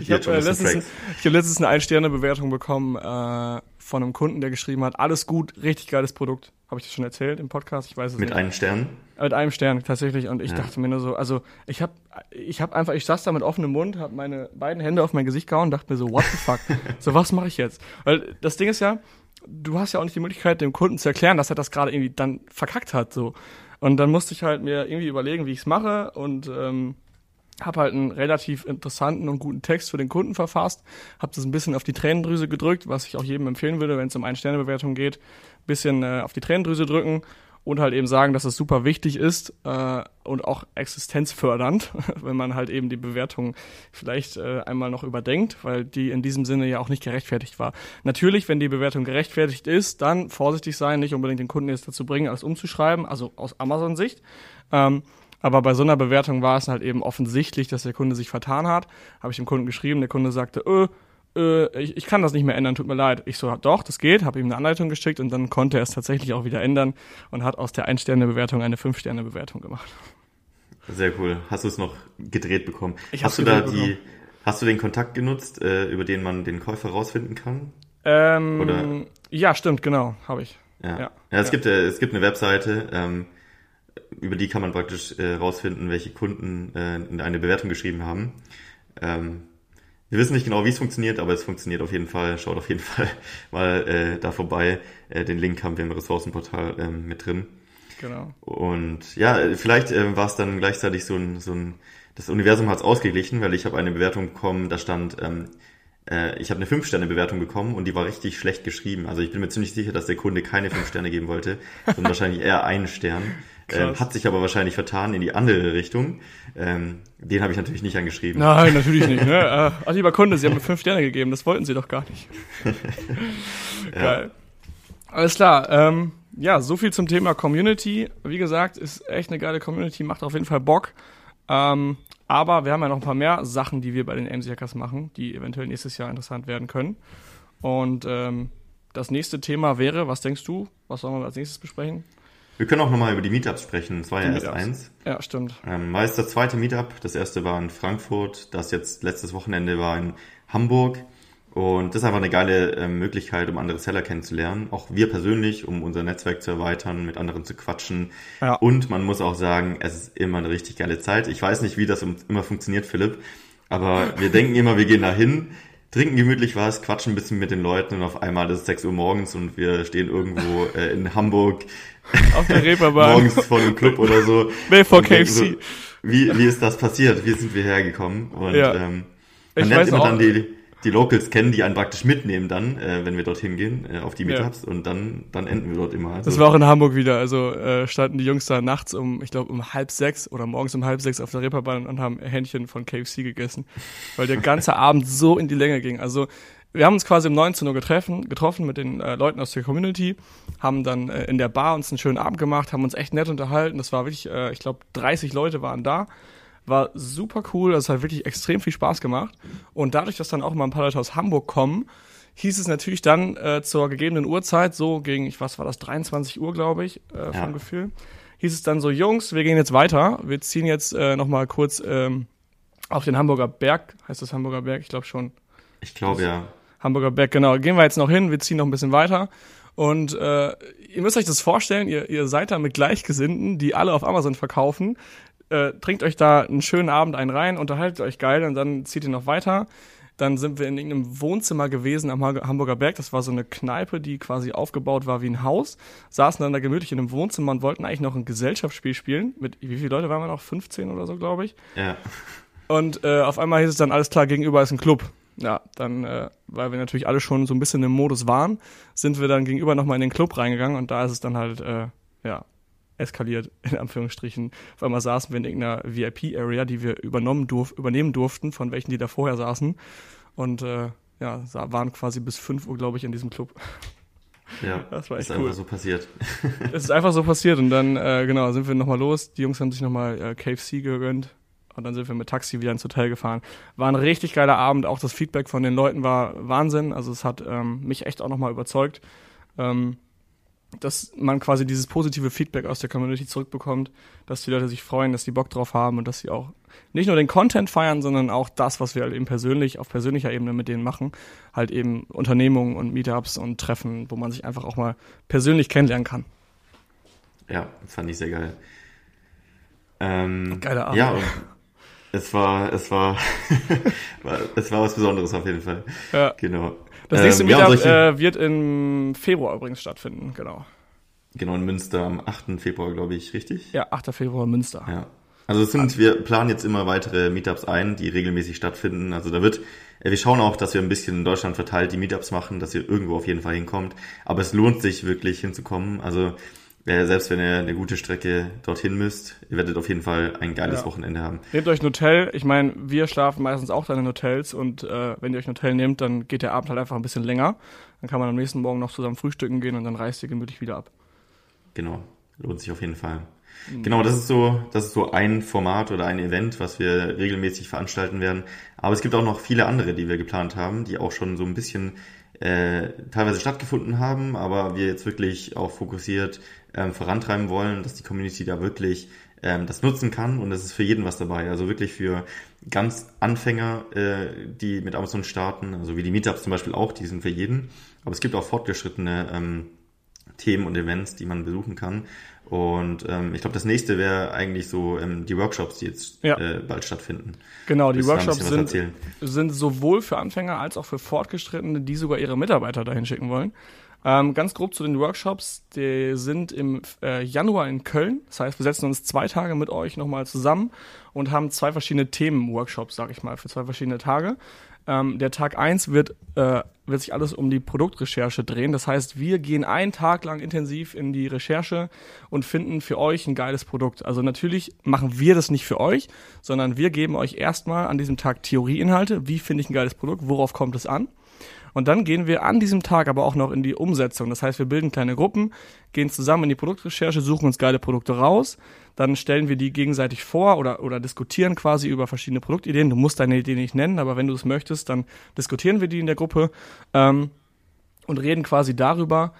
ich habe äh, letztens, hab letztens eine Ein-Sterne-Bewertung bekommen äh, von einem Kunden, der geschrieben hat, alles gut, richtig geiles Produkt. Habe ich das schon erzählt im Podcast? Ich weiß es Mit nicht. Einem Stern? Mit einem Stern, tatsächlich. Und ich ja. dachte mir nur so, also ich habe ich hab einfach, ich saß da mit offenem Mund, habe meine beiden Hände auf mein Gesicht gehauen und dachte mir so, what the fuck? so, was mache ich jetzt? Weil das Ding ist ja, du hast ja auch nicht die Möglichkeit, dem Kunden zu erklären, dass er das gerade irgendwie dann verkackt hat. So. Und dann musste ich halt mir irgendwie überlegen, wie ich es mache und ähm, habe halt einen relativ interessanten und guten Text für den Kunden verfasst, habe das ein bisschen auf die Tränendrüse gedrückt, was ich auch jedem empfehlen würde, wenn es um Ein-Sterne-Bewertung geht, bisschen äh, auf die Tränendrüse drücken und halt eben sagen, dass es super wichtig ist äh, und auch existenzfördernd, wenn man halt eben die Bewertung vielleicht äh, einmal noch überdenkt, weil die in diesem Sinne ja auch nicht gerechtfertigt war. Natürlich, wenn die Bewertung gerechtfertigt ist, dann vorsichtig sein, nicht unbedingt den Kunden jetzt dazu bringen, alles umzuschreiben, also aus Amazon-Sicht. Ähm, aber bei so einer Bewertung war es halt eben offensichtlich, dass der Kunde sich vertan hat. Habe ich dem Kunden geschrieben, der Kunde sagte, öh, äh, ich, ich kann das nicht mehr ändern, tut mir leid. Ich so, doch, das geht, habe ihm eine Anleitung geschickt und dann konnte er es tatsächlich auch wieder ändern und hat aus der Ein-Sterne-Bewertung eine Fünf-Sterne-Bewertung gemacht. Sehr cool. Hast du es noch gedreht bekommen? Ich hast du da bekommen. die, hast du den Kontakt genutzt, äh, über den man den Käufer rausfinden kann? Ähm, Oder? Ja, stimmt, genau, habe ich. Ja. ja, ja, es, ja. Gibt, äh, es gibt eine Webseite, ähm, über die kann man praktisch äh, rausfinden, welche Kunden äh, eine Bewertung geschrieben haben. Ähm, wir wissen nicht genau, wie es funktioniert, aber es funktioniert auf jeden Fall. Schaut auf jeden Fall mal äh, da vorbei. Äh, den Link haben wir im Ressourcenportal ähm, mit drin. Genau. Und ja, vielleicht äh, war es dann gleichzeitig so ein, so ein, das Universum hat es ausgeglichen, weil ich habe eine Bewertung bekommen, da stand, ähm, äh, ich habe eine 5-Sterne-Bewertung bekommen und die war richtig schlecht geschrieben. Also ich bin mir ziemlich sicher, dass der Kunde keine 5 Sterne geben wollte, sondern wahrscheinlich eher einen Stern. Ähm, hat sich aber wahrscheinlich vertan in die andere Richtung. Ähm, den habe ich natürlich nicht angeschrieben. Nein, natürlich nicht. Ne? Äh, ach, lieber Kunde, Sie haben mir fünf Sterne gegeben. Das wollten Sie doch gar nicht. Geil. Alles klar. Ähm, ja, so viel zum Thema Community. Wie gesagt, ist echt eine geile Community, macht auf jeden Fall Bock. Ähm, aber wir haben ja noch ein paar mehr Sachen, die wir bei den AMC Hackers machen, die eventuell nächstes Jahr interessant werden können. Und ähm, das nächste Thema wäre, was denkst du? Was sollen wir als nächstes besprechen? Wir können auch nochmal über die Meetups sprechen. Es war die ja erst eins. Ja, stimmt. Ähm, war jetzt das zweite Meetup. Das erste war in Frankfurt. Das jetzt letztes Wochenende war in Hamburg. Und das ist einfach eine geile äh, Möglichkeit, um andere Seller kennenzulernen. Auch wir persönlich, um unser Netzwerk zu erweitern, mit anderen zu quatschen. Ja. Und man muss auch sagen, es ist immer eine richtig geile Zeit. Ich weiß nicht, wie das immer funktioniert, Philipp. Aber wir denken immer, wir gehen da hin, trinken gemütlich was, quatschen ein bisschen mit den Leuten und auf einmal ist es 6 Uhr morgens und wir stehen irgendwo äh, in Hamburg auf der Reeperbahn. morgens vor einem Club oder so. Nee, vor KFC. So, wie, wie ist das passiert? Wie sind wir hergekommen? Und ja. ähm, man ich lernt immer auch. dann die, die Locals kennen, die einen praktisch mitnehmen dann, äh, wenn wir dorthin gehen, äh, auf die Meetups ja. und dann, dann enden wir dort immer. Also, das war auch in Hamburg wieder. Also äh, standen die Jungs da nachts um, ich glaube, um halb sechs oder morgens um halb sechs auf der Reeperbahn und haben Hähnchen von KFC gegessen, weil der ganze Abend so in die Länge ging. Also wir haben uns quasi um 19 Uhr getroffen, getroffen mit den äh, Leuten aus der Community, haben dann äh, in der Bar uns einen schönen Abend gemacht, haben uns echt nett unterhalten. Das war wirklich, äh, ich glaube, 30 Leute waren da. War super cool, das hat wirklich extrem viel Spaß gemacht. Und dadurch, dass dann auch mal ein paar Leute aus Hamburg kommen, hieß es natürlich dann äh, zur gegebenen Uhrzeit, so gegen, ich was war das, 23 Uhr, glaube ich, äh, vom ja. Gefühl, hieß es dann so, Jungs, wir gehen jetzt weiter. Wir ziehen jetzt äh, nochmal kurz ähm, auf den Hamburger Berg. Heißt das Hamburger Berg? Ich glaube schon. Ich glaube ja. Hamburger Berg, genau. Gehen wir jetzt noch hin, wir ziehen noch ein bisschen weiter. Und äh, ihr müsst euch das vorstellen, ihr, ihr seid da mit Gleichgesinnten, die alle auf Amazon verkaufen. Äh, trinkt euch da einen schönen Abend einen rein, unterhaltet euch geil und dann zieht ihr noch weiter. Dann sind wir in irgendeinem Wohnzimmer gewesen am Hamburger Berg. Das war so eine Kneipe, die quasi aufgebaut war wie ein Haus. Saßen dann da gemütlich in einem Wohnzimmer und wollten eigentlich noch ein Gesellschaftsspiel spielen. Mit wie viele Leute waren wir noch? 15 oder so, glaube ich. Ja. Und äh, auf einmal hieß es dann alles klar, gegenüber ist ein Club ja, dann, äh, weil wir natürlich alle schon so ein bisschen im Modus waren, sind wir dann gegenüber nochmal in den Club reingegangen und da ist es dann halt, äh, ja, eskaliert, in Anführungsstrichen. Auf einmal saßen wir in irgendeiner VIP-Area, die wir übernommen durf übernehmen durften, von welchen die da vorher saßen. Und äh, ja, waren quasi bis 5 Uhr, glaube ich, in diesem Club. Ja, das war echt ist cool. einfach so passiert. es ist einfach so passiert und dann, äh, genau, sind wir nochmal los. Die Jungs haben sich nochmal äh, KFC gegönnt und dann sind wir mit Taxi wieder ins Hotel gefahren. War ein richtig geiler Abend. Auch das Feedback von den Leuten war Wahnsinn. Also es hat ähm, mich echt auch nochmal überzeugt, ähm, dass man quasi dieses positive Feedback aus der Community zurückbekommt, dass die Leute sich freuen, dass die Bock drauf haben und dass sie auch nicht nur den Content feiern, sondern auch das, was wir halt eben persönlich, auf persönlicher Ebene mit denen machen. Halt eben Unternehmungen und Meetups und Treffen, wo man sich einfach auch mal persönlich kennenlernen kann. Ja, fand ich sehr geil. Ähm, Geiler Abend. Ja, es war, es war, es war was Besonderes auf jeden Fall. Ja. Genau. Das nächste ähm, Meetup ja, äh, wird im Februar übrigens stattfinden, genau. Genau, in Münster am 8. Februar, glaube ich, richtig? Ja, 8. Februar Münster. Ja. Also sind, wir planen jetzt immer weitere Meetups ein, die regelmäßig stattfinden. Also da wird, äh, wir schauen auch, dass wir ein bisschen in Deutschland verteilt die Meetups machen, dass ihr irgendwo auf jeden Fall hinkommt. Aber es lohnt sich wirklich hinzukommen. Also selbst wenn ihr eine gute Strecke dorthin müsst, ihr werdet auf jeden Fall ein geiles ja. Wochenende haben. Nehmt euch ein Hotel. Ich meine, wir schlafen meistens auch dann in Hotels und äh, wenn ihr euch ein Hotel nehmt, dann geht der Abend halt einfach ein bisschen länger. Dann kann man am nächsten Morgen noch zusammen frühstücken gehen und dann reist ihr gemütlich wieder ab. Genau, lohnt sich auf jeden Fall. Mhm. Genau, das ist so, das ist so ein Format oder ein Event, was wir regelmäßig veranstalten werden. Aber es gibt auch noch viele andere, die wir geplant haben, die auch schon so ein bisschen äh, teilweise stattgefunden haben, aber wir jetzt wirklich auch fokussiert ähm, vorantreiben wollen, dass die Community da wirklich ähm, das nutzen kann und es ist für jeden was dabei. Also wirklich für ganz Anfänger, äh, die mit Amazon starten, also wie die Meetups zum Beispiel auch, die sind für jeden. Aber es gibt auch fortgeschrittene ähm, Themen und Events, die man besuchen kann. Und ähm, ich glaube, das nächste wäre eigentlich so ähm, die Workshops, die jetzt ja. äh, bald stattfinden. Genau, die Workshops sind, sind sowohl für Anfänger als auch für Fortgeschrittene, die sogar ihre Mitarbeiter dahin schicken wollen. Ähm, ganz grob zu den Workshops, die sind im äh, Januar in Köln. Das heißt, wir setzen uns zwei Tage mit euch nochmal zusammen und haben zwei verschiedene Themen-Workshops, sag ich mal, für zwei verschiedene Tage. Ähm, der Tag eins wird, äh, wird sich alles um die Produktrecherche drehen. Das heißt, wir gehen einen Tag lang intensiv in die Recherche und finden für euch ein geiles Produkt. Also natürlich machen wir das nicht für euch, sondern wir geben euch erstmal an diesem Tag Theorieinhalte. Wie finde ich ein geiles Produkt? Worauf kommt es an? Und dann gehen wir an diesem Tag aber auch noch in die Umsetzung. Das heißt, wir bilden kleine Gruppen, gehen zusammen in die Produktrecherche, suchen uns geile Produkte raus, dann stellen wir die gegenseitig vor oder, oder diskutieren quasi über verschiedene Produktideen. Du musst deine Idee nicht nennen, aber wenn du es möchtest, dann diskutieren wir die in der Gruppe ähm, und reden quasi darüber,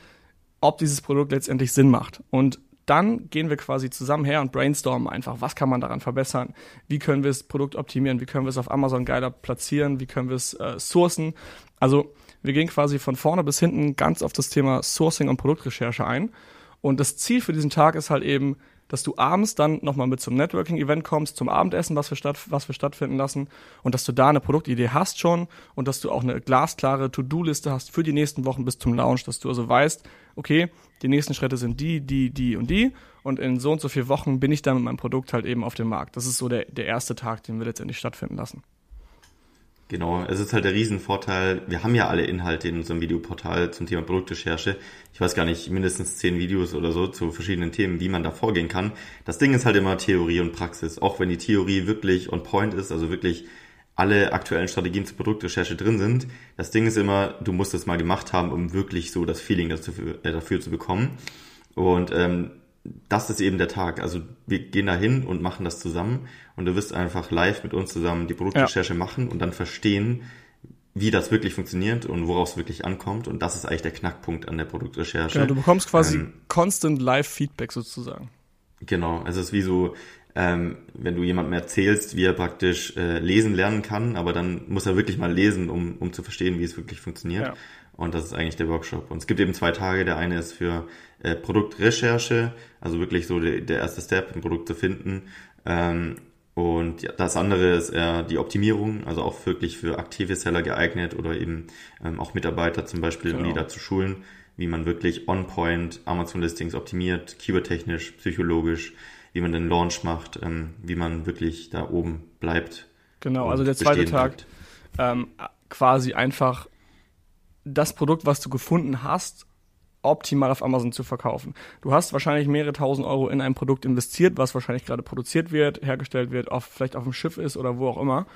ob dieses Produkt letztendlich Sinn macht. Und dann gehen wir quasi zusammen her und brainstormen einfach, was kann man daran verbessern, wie können wir das Produkt optimieren, wie können wir es auf Amazon geiler platzieren, wie können wir es äh, sourcen. Also wir gehen quasi von vorne bis hinten ganz auf das Thema Sourcing und Produktrecherche ein. Und das Ziel für diesen Tag ist halt eben, dass du abends dann nochmal mit zum Networking-Event kommst, zum Abendessen, was wir, statt, was wir stattfinden lassen und dass du da eine Produktidee hast schon und dass du auch eine glasklare To-Do-Liste hast für die nächsten Wochen bis zum Launch, dass du also weißt, okay, die nächsten Schritte sind die, die, die und die und in so und so vier Wochen bin ich dann mit meinem Produkt halt eben auf dem Markt. Das ist so der, der erste Tag, den wir letztendlich stattfinden lassen. Genau, es ist halt der Riesenvorteil. Wir haben ja alle Inhalte in unserem Videoportal zum Thema Produktrecherche. Ich weiß gar nicht, mindestens zehn Videos oder so zu verschiedenen Themen, wie man da vorgehen kann. Das Ding ist halt immer Theorie und Praxis. Auch wenn die Theorie wirklich on point ist, also wirklich alle aktuellen Strategien zur Produktrecherche drin sind. Das Ding ist immer, du musst es mal gemacht haben, um wirklich so das Feeling dafür, äh, dafür zu bekommen. Und ähm, das ist eben der Tag. Also wir gehen da hin und machen das zusammen und du wirst einfach live mit uns zusammen die Produktrecherche ja. machen und dann verstehen, wie das wirklich funktioniert und worauf es wirklich ankommt. Und das ist eigentlich der Knackpunkt an der Produktrecherche. Genau, du bekommst quasi ähm, constant Live-Feedback sozusagen. Genau, also es ist wie so, ähm, wenn du jemandem erzählst, wie er praktisch äh, lesen lernen kann, aber dann muss er wirklich mal lesen, um, um zu verstehen, wie es wirklich funktioniert. Ja. Und das ist eigentlich der Workshop. Und es gibt eben zwei Tage. Der eine ist für äh, Produktrecherche, also wirklich so der, der erste Step, ein Produkt zu finden. Ähm, und ja, das andere ist eher die Optimierung, also auch wirklich für aktive Seller geeignet oder eben ähm, auch Mitarbeiter zum Beispiel, genau. um die da zu schulen, wie man wirklich on-point Amazon-Listings optimiert, keywordtechnisch, psychologisch, wie man den Launch macht, ähm, wie man wirklich da oben bleibt. Genau, also der zweite Tag ähm, quasi einfach das Produkt, was du gefunden hast, optimal auf Amazon zu verkaufen. Du hast wahrscheinlich mehrere tausend Euro in ein Produkt investiert, was wahrscheinlich gerade produziert wird, hergestellt wird, auf, vielleicht auf dem Schiff ist oder wo auch immer.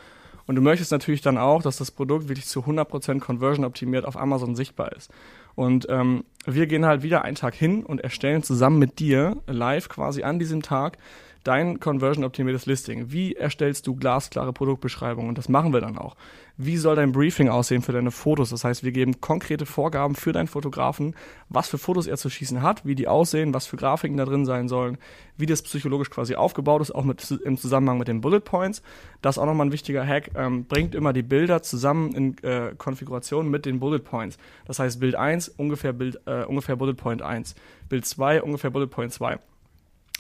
Und du möchtest natürlich dann auch, dass das Produkt wirklich zu 100% Conversion optimiert auf Amazon sichtbar ist. Und ähm, wir gehen halt wieder einen Tag hin und erstellen zusammen mit dir live quasi an diesem Tag dein conversion-optimiertes Listing. Wie erstellst du glasklare Produktbeschreibungen? Und das machen wir dann auch. Wie soll dein Briefing aussehen für deine Fotos? Das heißt, wir geben konkrete Vorgaben für deinen Fotografen, was für Fotos er zu schießen hat, wie die aussehen, was für Grafiken da drin sein sollen, wie das psychologisch quasi aufgebaut ist, auch mit, im Zusammenhang mit den Bullet Points. Das ist auch nochmal ein wichtiger Hack. Ähm, bringt immer die Bilder zusammen in äh, Konfiguration mit den Bullet Points. Das heißt, Bild 1 ungefähr, Bild, äh, ungefähr Bullet Point 1. Bild 2 ungefähr Bullet Point 2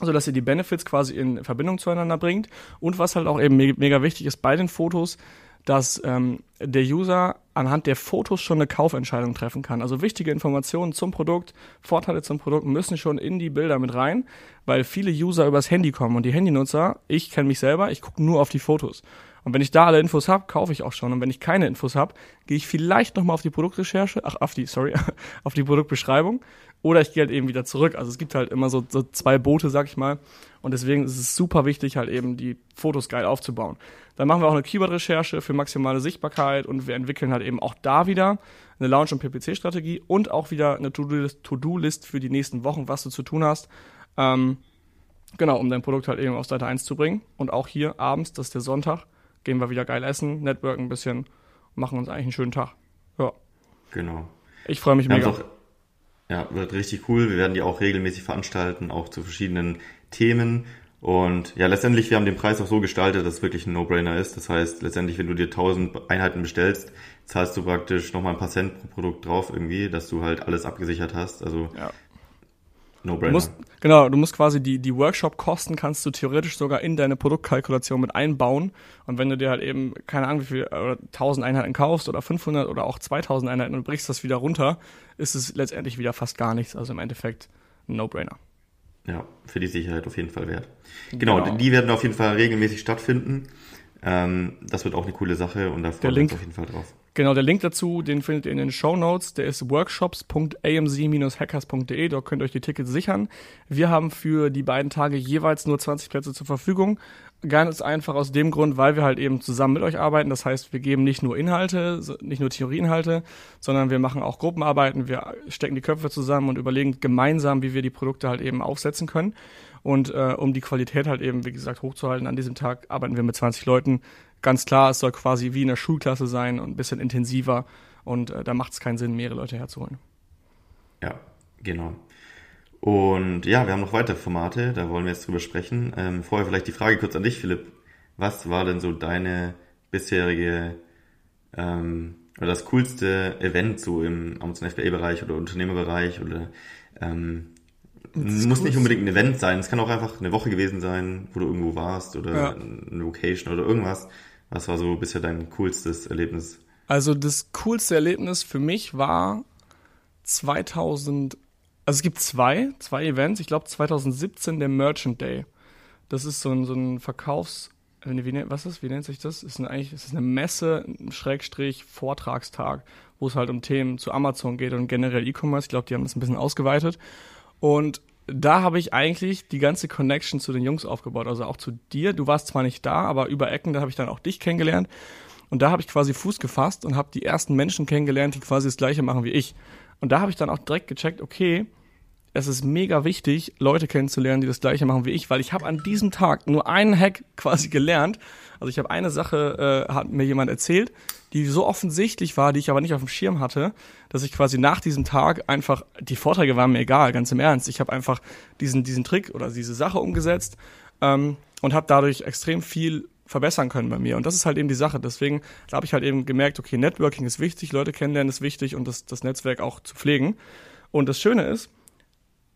also dass ihr die Benefits quasi in Verbindung zueinander bringt. Und was halt auch eben mega wichtig ist bei den Fotos, dass ähm, der User anhand der Fotos schon eine Kaufentscheidung treffen kann. Also wichtige Informationen zum Produkt, Vorteile zum Produkt müssen schon in die Bilder mit rein, weil viele User übers Handy kommen und die Handynutzer, ich kenne mich selber, ich gucke nur auf die Fotos. Und wenn ich da alle Infos habe, kaufe ich auch schon. Und wenn ich keine Infos habe, gehe ich vielleicht nochmal auf die Produktrecherche, ach, auf die, sorry, auf die Produktbeschreibung oder ich gehe halt eben wieder zurück. Also es gibt halt immer so, so zwei Boote, sag ich mal. Und deswegen ist es super wichtig, halt eben die Fotos geil aufzubauen. Dann machen wir auch eine Keyword-Recherche für maximale Sichtbarkeit und wir entwickeln halt eben auch da wieder eine Launch- und PPC-Strategie und auch wieder eine To-Do-List für die nächsten Wochen, was du zu tun hast. Ähm, genau, um dein Produkt halt eben auf Seite 1 zu bringen. Und auch hier abends, das ist der Sonntag, gehen wir wieder geil essen, networken ein bisschen, machen uns eigentlich einen schönen Tag. Ja. Genau. Ich freue mich wir mega. Ja, wird richtig cool. Wir werden die auch regelmäßig veranstalten, auch zu verschiedenen Themen. Und ja, letztendlich, wir haben den Preis auch so gestaltet, dass es wirklich ein No-Brainer ist. Das heißt, letztendlich, wenn du dir 1000 Einheiten bestellst, zahlst du praktisch nochmal ein paar Cent pro Produkt drauf irgendwie, dass du halt alles abgesichert hast. Also ja. No-brainer. Musst, genau, du musst quasi die, die Workshop-Kosten kannst du theoretisch sogar in deine Produktkalkulation mit einbauen. Und wenn du dir halt eben, keine Ahnung, wie viel, oder 1000 Einheiten kaufst oder 500 oder auch 2000 Einheiten und brichst das wieder runter, ist es letztendlich wieder fast gar nichts. Also im Endeffekt ein No-Brainer. Ja, für die Sicherheit auf jeden Fall wert. Genau, genau. die werden auf jeden Fall regelmäßig stattfinden. Ähm, das wird auch eine coole Sache und da freuen wir uns auf jeden Fall drauf. Genau, der Link dazu, den findet ihr in den Show Notes. Der ist workshops.amz-hackers.de. Dort könnt ihr euch die Tickets sichern. Wir haben für die beiden Tage jeweils nur 20 Plätze zur Verfügung. Ganz einfach aus dem Grund, weil wir halt eben zusammen mit euch arbeiten. Das heißt, wir geben nicht nur Inhalte, nicht nur Theorieinhalte, sondern wir machen auch Gruppenarbeiten. Wir stecken die Köpfe zusammen und überlegen gemeinsam, wie wir die Produkte halt eben aufsetzen können. Und äh, um die Qualität halt eben, wie gesagt, hochzuhalten, an diesem Tag arbeiten wir mit 20 Leuten. Ganz klar, es soll quasi wie in der Schulklasse sein und ein bisschen intensiver. Und äh, da macht es keinen Sinn, mehrere Leute herzuholen. Ja, genau. Und ja, wir haben noch weitere Formate, da wollen wir jetzt drüber sprechen. Ähm, vorher vielleicht die Frage kurz an dich, Philipp. Was war denn so deine bisherige ähm, oder das coolste Event so im Amazon FBA-Bereich oder Unternehmerbereich oder ähm, muss nicht unbedingt ein Event sein, es kann auch einfach eine Woche gewesen sein, wo du irgendwo warst oder ja. eine Location oder irgendwas. Was war so bisher dein coolstes Erlebnis? Also das coolste Erlebnis für mich war 2000, also es gibt zwei, zwei Events. Ich glaube 2017 der Merchant Day. Das ist so ein, so ein Verkaufs, wie, was ist, wie nennt sich das? Ist eine, eigentlich, ist eine Messe, Schrägstrich, Vortragstag, wo es halt um Themen zu Amazon geht und generell E-Commerce. Ich glaube, die haben das ein bisschen ausgeweitet. Und da habe ich eigentlich die ganze Connection zu den Jungs aufgebaut, also auch zu dir. Du warst zwar nicht da, aber über Ecken, da habe ich dann auch dich kennengelernt. Und da habe ich quasi Fuß gefasst und habe die ersten Menschen kennengelernt, die quasi das gleiche machen wie ich. Und da habe ich dann auch direkt gecheckt, okay, es ist mega wichtig, Leute kennenzulernen, die das gleiche machen wie ich, weil ich habe an diesem Tag nur einen Hack quasi gelernt. Also ich habe eine Sache, äh, hat mir jemand erzählt, die so offensichtlich war, die ich aber nicht auf dem Schirm hatte, dass ich quasi nach diesem Tag einfach, die Vorträge waren mir egal, ganz im Ernst. Ich habe einfach diesen, diesen Trick oder diese Sache umgesetzt ähm, und habe dadurch extrem viel verbessern können bei mir. Und das ist halt eben die Sache. Deswegen habe ich halt eben gemerkt, okay, Networking ist wichtig, Leute kennenlernen ist wichtig und das, das Netzwerk auch zu pflegen. Und das Schöne ist,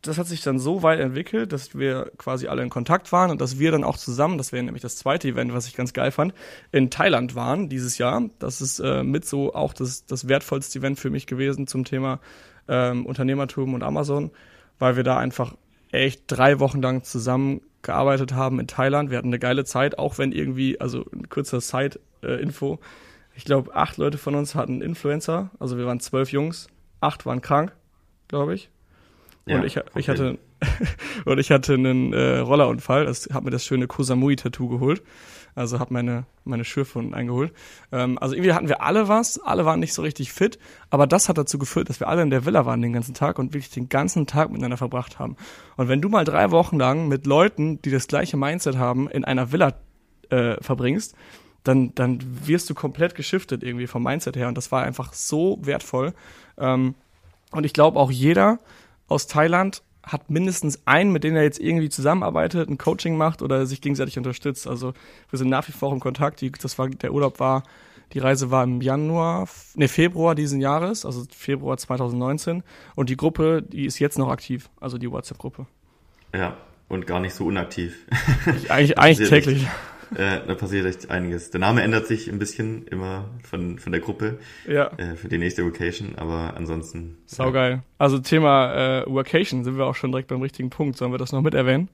das hat sich dann so weit entwickelt, dass wir quasi alle in Kontakt waren und dass wir dann auch zusammen, das wäre nämlich das zweite Event, was ich ganz geil fand, in Thailand waren dieses Jahr. Das ist äh, mit so auch das, das wertvollste Event für mich gewesen zum Thema ähm, Unternehmertum und Amazon, weil wir da einfach echt drei Wochen lang zusammen gearbeitet haben in Thailand. Wir hatten eine geile Zeit, auch wenn irgendwie, also ein kurzer Side-Info. Äh, ich glaube, acht Leute von uns hatten Influencer. Also wir waren zwölf Jungs, acht waren krank, glaube ich. Ja, und ich, ich hatte und ich hatte einen äh, Rollerunfall. Das hat mir das schöne Kosamui-Tattoo geholt. Also habe meine meine Schürfwunden eingeholt. Ähm, also irgendwie hatten wir alle was. Alle waren nicht so richtig fit. Aber das hat dazu geführt, dass wir alle in der Villa waren den ganzen Tag und wirklich den ganzen Tag miteinander verbracht haben. Und wenn du mal drei Wochen lang mit Leuten, die das gleiche Mindset haben, in einer Villa äh, verbringst, dann, dann wirst du komplett geschiftet irgendwie vom Mindset her. Und das war einfach so wertvoll. Ähm, und ich glaube auch jeder, aus Thailand hat mindestens einen, mit dem er jetzt irgendwie zusammenarbeitet, ein Coaching macht oder sich gegenseitig unterstützt. Also wir sind nach wie vor im Kontakt. Die, das war, der Urlaub war, die Reise war im Januar, ne, Februar diesen Jahres, also Februar 2019. Und die Gruppe, die ist jetzt noch aktiv, also die WhatsApp-Gruppe. Ja, und gar nicht so unaktiv. eigentlich eigentlich täglich. Äh, da passiert echt einiges. Der Name ändert sich ein bisschen immer von, von der Gruppe ja. äh, für die nächste Vacation, aber ansonsten. Saugeil. Ja. Also Thema äh, Vacation sind wir auch schon direkt beim richtigen Punkt. Sollen wir das noch mit erwähnen?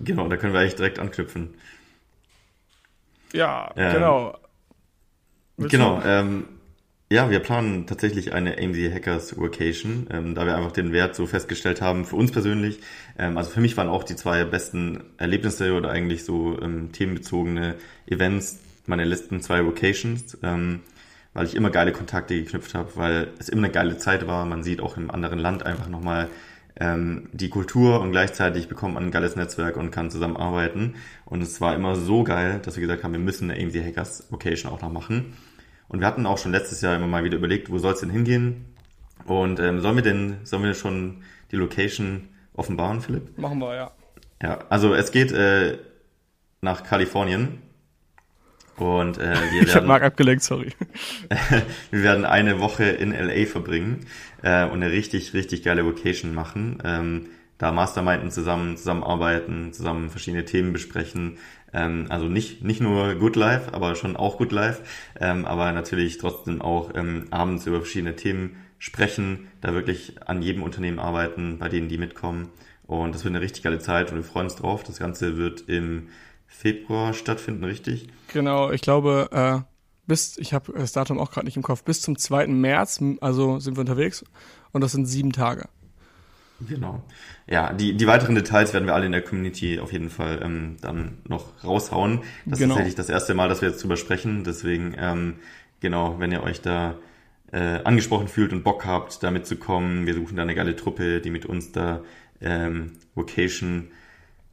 Genau, da können wir eigentlich direkt anknüpfen. Ja, ähm, genau. Willst genau, ähm, ja, wir planen tatsächlich eine AMZ Hackers Vacation, ähm, da wir einfach den Wert so festgestellt haben, für uns persönlich. Ähm, also für mich waren auch die zwei besten Erlebnisse oder eigentlich so ähm, themenbezogene Events meine letzten zwei Vacations, ähm, weil ich immer geile Kontakte geknüpft habe, weil es immer eine geile Zeit war. Man sieht auch im anderen Land einfach nochmal ähm, die Kultur und gleichzeitig bekommt man ein geiles Netzwerk und kann zusammenarbeiten. Und es war immer so geil, dass wir gesagt haben, wir müssen eine AMZ Hackers Vacation auch noch machen. Und wir hatten auch schon letztes Jahr immer mal wieder überlegt, wo soll es denn hingehen? Und ähm, sollen wir denn, sollen wir schon die Location offenbaren, Philipp? Machen wir, ja. Ja, also es geht äh, nach Kalifornien. Und äh, wir ich habe Marc abgelenkt, sorry. wir werden eine Woche in LA verbringen äh, und eine richtig, richtig geile Location machen. Ähm, da Masterminden zusammen, zusammenarbeiten, zusammen verschiedene Themen besprechen, ähm, also nicht, nicht nur Good Life, aber schon auch Good Life, ähm, aber natürlich trotzdem auch ähm, abends über verschiedene Themen sprechen, da wirklich an jedem Unternehmen arbeiten, bei denen die mitkommen. Und das wird eine richtig geile Zeit und wir freuen uns drauf. Das Ganze wird im Februar stattfinden, richtig? Genau, ich glaube, äh, bis, ich habe das Datum auch gerade nicht im Kopf, bis zum 2. März, also sind wir unterwegs und das sind sieben Tage. Genau. Ja, die, die weiteren Details werden wir alle in der Community auf jeden Fall ähm, dann noch raushauen. Das genau. ist tatsächlich das erste Mal, dass wir jetzt drüber sprechen. Deswegen, ähm, genau, wenn ihr euch da äh, angesprochen fühlt und Bock habt, da mitzukommen, wir suchen da eine geile Truppe, die mit uns da ähm, Vocation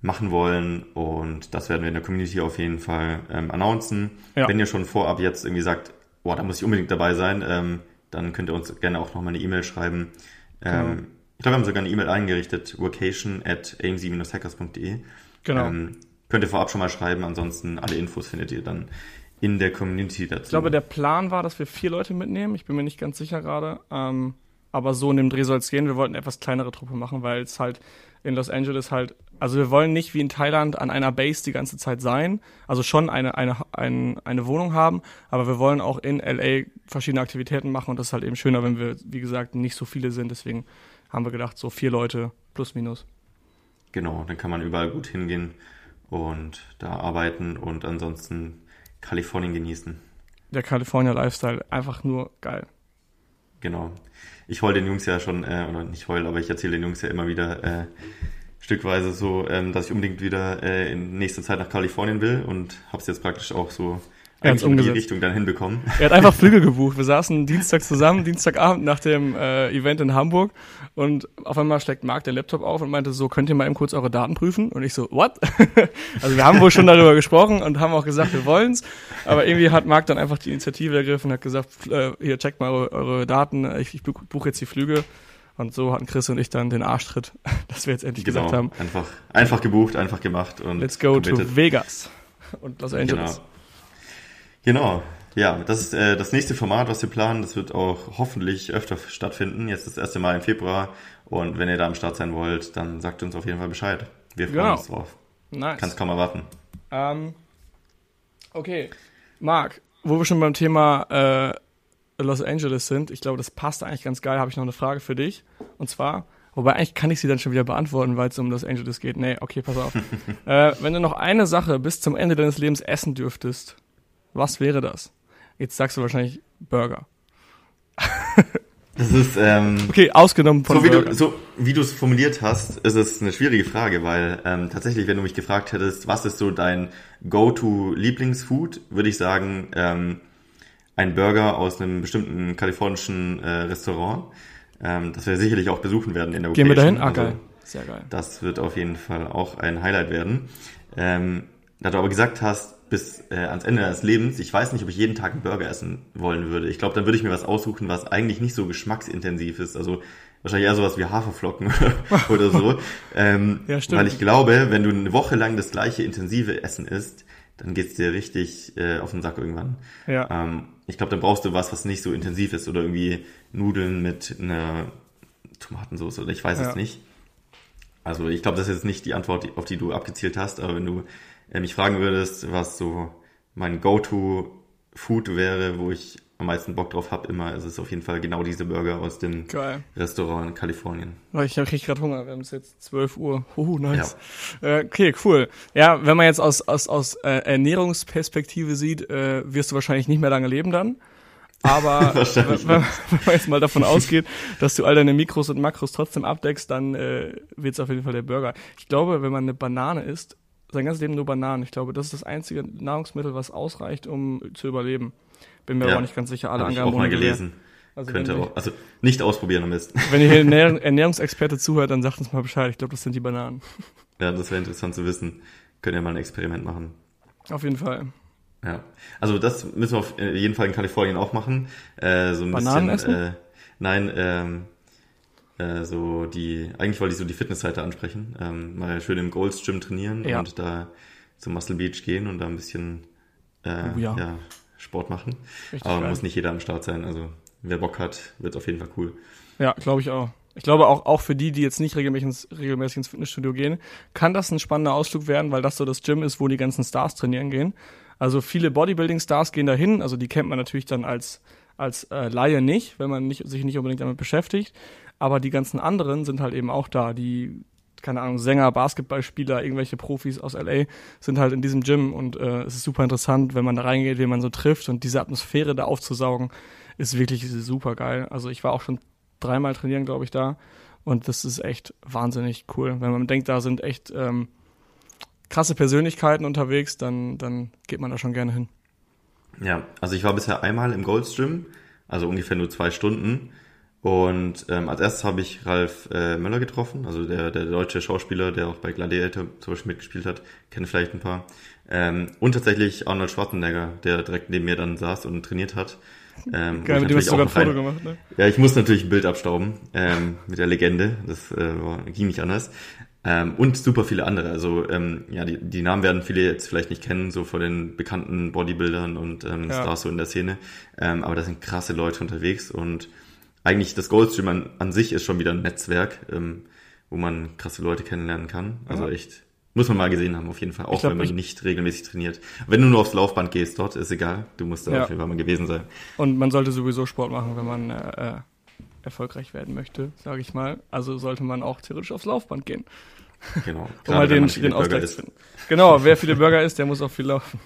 machen wollen und das werden wir in der Community auf jeden Fall ähm, announcen. Ja. Wenn ihr schon vorab jetzt irgendwie sagt, boah, da muss ich unbedingt dabei sein, ähm, dann könnt ihr uns gerne auch nochmal eine E-Mail schreiben. Ähm, genau ich glaube, wir haben sogar eine E-Mail eingerichtet, workation at amc-hackers.de. Genau. Ähm, könnt ihr vorab schon mal schreiben, ansonsten alle Infos findet ihr dann in der Community dazu. Ich glaube, der Plan war, dass wir vier Leute mitnehmen. Ich bin mir nicht ganz sicher gerade. Ähm, aber so in dem Dreh soll es gehen. Wir wollten eine etwas kleinere Truppe machen, weil es halt in Los Angeles halt, also wir wollen nicht wie in Thailand an einer Base die ganze Zeit sein, also schon eine, eine, eine, eine Wohnung haben, aber wir wollen auch in LA verschiedene Aktivitäten machen und das ist halt eben schöner, wenn wir, wie gesagt, nicht so viele sind. Deswegen haben wir gedacht, so vier Leute plus minus. Genau, dann kann man überall gut hingehen und da arbeiten und ansonsten Kalifornien genießen. Der California Lifestyle, einfach nur geil. Genau. Ich heul den Jungs ja schon, äh, oder nicht heul, aber ich erzähle den Jungs ja immer wieder äh, stückweise so, ähm, dass ich unbedingt wieder äh, in nächster Zeit nach Kalifornien will und habe es jetzt praktisch auch so eigentlich in die Richtung dann hinbekommen. Er hat einfach Flüge gebucht. Wir saßen Dienstag zusammen, Dienstagabend nach dem äh, Event in Hamburg und auf einmal steckt Marc den Laptop auf und meinte so, könnt ihr mal eben kurz eure Daten prüfen? Und ich so, what? also wir haben wohl schon darüber gesprochen und haben auch gesagt, wir wollen's. Aber irgendwie hat Marc dann einfach die Initiative ergriffen und hat gesagt, äh, hier checkt mal eure, eure Daten, ich, ich buche jetzt die Flüge. Und so hatten Chris und ich dann den Arschtritt, dass wir jetzt endlich genau, gesagt haben. Einfach, einfach gebucht, einfach gemacht und. Let's go committed. to Vegas und Los Angeles. Genau. Genau. Ja, das ist äh, das nächste Format, was wir planen. Das wird auch hoffentlich öfter stattfinden. Jetzt das erste Mal im Februar. Und wenn ihr da am Start sein wollt, dann sagt uns auf jeden Fall Bescheid. Wir freuen genau. uns drauf. Nice. Kannst kaum erwarten. Ähm, okay. Marc, wo wir schon beim Thema äh, Los Angeles sind, ich glaube, das passt eigentlich ganz geil, habe ich noch eine Frage für dich. Und zwar, wobei eigentlich kann ich sie dann schon wieder beantworten, weil es um Los Angeles geht. Nee, okay, pass auf. äh, wenn du noch eine Sache bis zum Ende deines Lebens essen dürftest, was wäre das? Jetzt sagst du wahrscheinlich Burger. Das ist ähm, okay, ausgenommen von so wie Burger. du so wie du es formuliert hast, ist es eine schwierige Frage, weil ähm, tatsächlich, wenn du mich gefragt hättest, was ist so dein Go-to Lieblingsfood, würde ich sagen ähm, ein Burger aus einem bestimmten kalifornischen äh, Restaurant, ähm, das wir sicherlich auch besuchen werden in der Gehen wir dahin? Ah, also, geil. Sehr geil. Das wird auf jeden Fall auch ein Highlight werden. Ähm, da du aber gesagt hast, bis äh, ans Ende deines Lebens. Ich weiß nicht, ob ich jeden Tag einen Burger essen wollen würde. Ich glaube, dann würde ich mir was aussuchen, was eigentlich nicht so geschmacksintensiv ist. Also wahrscheinlich eher sowas wie Haferflocken oder so. Ähm, ja, stimmt. Weil ich glaube, wenn du eine Woche lang das gleiche intensive Essen isst, dann geht's dir richtig äh, auf den Sack irgendwann. Ja. Ähm, ich glaube, dann brauchst du was, was nicht so intensiv ist oder irgendwie Nudeln mit einer Tomatensauce oder ich weiß ja. es nicht. Also ich glaube, das ist jetzt nicht die Antwort, auf die du abgezielt hast, aber wenn du äh, mich fragen würdest, was so mein Go-To-Food wäre, wo ich am meisten Bock drauf habe, immer ist es auf jeden Fall genau diese Burger aus dem Geil. Restaurant in Kalifornien. Ich habe richtig gerade Hunger, wir haben es jetzt 12 Uhr. Oh, nice. Ja. Äh, okay, cool. Ja, wenn man jetzt aus, aus, aus äh, Ernährungsperspektive sieht, äh, wirst du wahrscheinlich nicht mehr lange leben dann. Aber wenn, man jetzt mal davon ausgeht, dass du all deine Mikros und Makros trotzdem abdeckst, dann äh, wird es auf jeden Fall der Burger. Ich glaube, wenn man eine Banane isst, sein ganzes Leben nur Bananen. Ich glaube, das ist das einzige Nahrungsmittel, was ausreicht, um zu überleben. Bin mir ja, aber auch nicht ganz sicher. Alle Angaben ich auch mal gelesen. Also Könnte auch. Also nicht ausprobieren am besten. Wenn ihr hier Ernährungsexperte zuhört, dann sagt uns mal Bescheid. Ich glaube, das sind die Bananen. Ja, das wäre interessant zu wissen. Können ja mal ein Experiment machen. Auf jeden Fall. Ja. Also das müssen wir auf jeden Fall in Kalifornien auch machen. Äh, so ein Bananen bisschen, essen? Äh, nein, ähm, äh, so die, eigentlich wollte ich so die Fitnessseite ansprechen, ähm, mal schön im Gold's Gym trainieren ja. und da zum Muscle Beach gehen und da ein bisschen äh, oh, ja. ja. Sport machen. Richtig Aber geil. muss nicht jeder am Start sein. Also wer Bock hat, wird auf jeden Fall cool. Ja, glaube ich auch. Ich glaube auch, auch für die, die jetzt nicht regelmäßig ins, regelmäßig ins Fitnessstudio gehen, kann das ein spannender Ausflug werden, weil das so das Gym ist, wo die ganzen Stars trainieren gehen. Also viele Bodybuilding-Stars gehen dahin, also die kennt man natürlich dann als, als äh, Laie nicht, wenn man nicht, sich nicht unbedingt damit beschäftigt. Aber die ganzen anderen sind halt eben auch da. Die, keine Ahnung, Sänger, Basketballspieler, irgendwelche Profis aus LA sind halt in diesem Gym und äh, es ist super interessant, wenn man da reingeht, wen man so trifft und diese Atmosphäre da aufzusaugen, ist wirklich super geil. Also ich war auch schon dreimal trainieren, glaube ich, da und das ist echt wahnsinnig cool. Wenn man denkt, da sind echt ähm, krasse Persönlichkeiten unterwegs, dann, dann geht man da schon gerne hin. Ja, also ich war bisher einmal im Goldstream, also ungefähr nur zwei Stunden. Und ähm, als erstes habe ich Ralf äh, Möller getroffen, also der, der deutsche Schauspieler, der auch bei Gladiator zum Beispiel mitgespielt hat, kennt vielleicht ein paar. Ähm, und tatsächlich Arnold Schwarzenegger, der direkt neben mir dann saß und trainiert hat. Ähm, Geil, mit dem hast du sogar ein Foto gemacht, ne? Ja, ich muss natürlich ein Bild abstauben ähm, mit der Legende, das äh, ging nicht anders. Ähm, und super viele andere. Also ähm, ja, die, die Namen werden viele jetzt vielleicht nicht kennen, so vor den bekannten Bodybuildern und ähm, ja. Stars so in der Szene. Ähm, aber da sind krasse Leute unterwegs und eigentlich das Goldstream an, an sich ist schon wieder ein Netzwerk, ähm, wo man krasse Leute kennenlernen kann. Also ja. echt, muss man mal gesehen haben, auf jeden Fall, auch glaub, wenn man nicht regelmäßig trainiert. Wenn du nur aufs Laufband gehst dort, ist egal, du musst da ja. auf jeden Fall mal gewesen sein. Und man sollte sowieso Sport machen, wenn man äh, äh erfolgreich werden möchte, sage ich mal. Also sollte man auch theoretisch aufs Laufband gehen. Genau. um mal den, den Ausgleich zu finden. Genau, wer viele Burger isst, der muss auch viel laufen.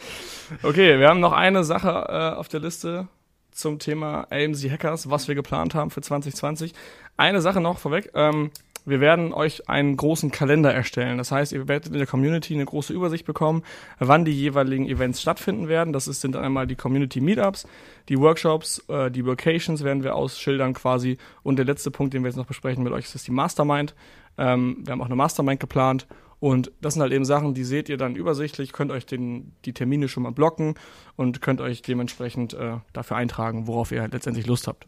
okay, wir haben noch eine Sache äh, auf der Liste zum Thema AMC Hackers, was wir geplant haben für 2020. Eine Sache noch vorweg. Ähm, wir werden euch einen großen Kalender erstellen. Das heißt, ihr werdet in der Community eine große Übersicht bekommen, wann die jeweiligen Events stattfinden werden. Das ist, sind einmal die Community Meetups, die Workshops, äh, die Vocations werden wir ausschildern quasi. Und der letzte Punkt, den wir jetzt noch besprechen mit euch, ist die Mastermind. Ähm, wir haben auch eine Mastermind geplant. Und das sind halt eben Sachen, die seht ihr dann übersichtlich, könnt euch den, die Termine schon mal blocken und könnt euch dementsprechend äh, dafür eintragen, worauf ihr halt letztendlich Lust habt.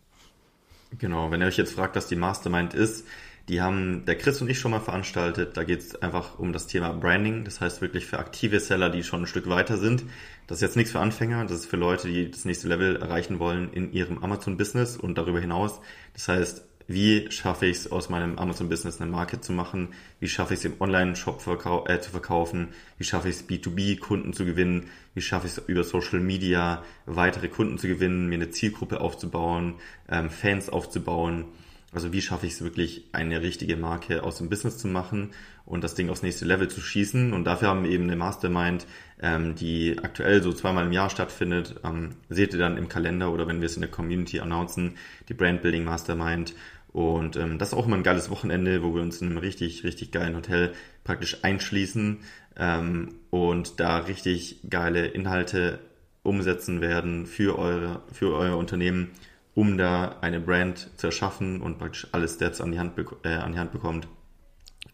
Genau, wenn ihr euch jetzt fragt, was die Mastermind ist, die haben der Chris und ich schon mal veranstaltet. Da geht es einfach um das Thema Branding. Das heißt wirklich für aktive Seller, die schon ein Stück weiter sind. Das ist jetzt nichts für Anfänger. Das ist für Leute, die das nächste Level erreichen wollen in ihrem Amazon-Business und darüber hinaus. Das heißt, wie schaffe ich es aus meinem Amazon-Business eine Marke zu machen? Wie schaffe ich es im Online-Shop verkau äh, zu verkaufen? Wie schaffe ich es B2B-Kunden zu gewinnen? Wie schaffe ich es über Social Media weitere Kunden zu gewinnen, mir eine Zielgruppe aufzubauen, ähm, Fans aufzubauen? Also wie schaffe ich es wirklich, eine richtige Marke aus dem Business zu machen und das Ding aufs nächste Level zu schießen. Und dafür haben wir eben eine Mastermind, ähm, die aktuell so zweimal im Jahr stattfindet. Ähm, seht ihr dann im Kalender oder wenn wir es in der Community announcen, die Brand Building Mastermind. Und ähm, das ist auch immer ein geiles Wochenende, wo wir uns in einem richtig, richtig geilen Hotel praktisch einschließen ähm, und da richtig geile Inhalte umsetzen werden für eure, für euer Unternehmen um da eine Brand zu erschaffen und praktisch alle Steps an die Hand, äh, an die Hand bekommt,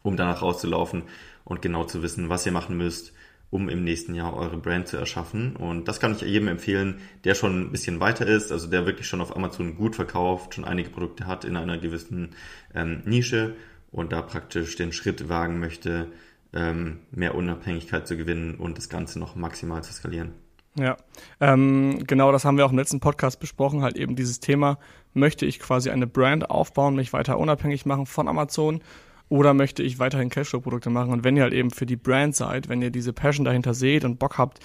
um danach rauszulaufen und genau zu wissen, was ihr machen müsst, um im nächsten Jahr eure Brand zu erschaffen. Und das kann ich jedem empfehlen, der schon ein bisschen weiter ist, also der wirklich schon auf Amazon gut verkauft, schon einige Produkte hat in einer gewissen ähm, Nische und da praktisch den Schritt wagen möchte, ähm, mehr Unabhängigkeit zu gewinnen und das Ganze noch maximal zu skalieren. Ja, ähm, genau das haben wir auch im letzten Podcast besprochen, halt eben dieses Thema, möchte ich quasi eine Brand aufbauen, mich weiter unabhängig machen von Amazon oder möchte ich weiterhin Cashflow-Produkte machen? Und wenn ihr halt eben für die Brand seid, wenn ihr diese Passion dahinter seht und Bock habt,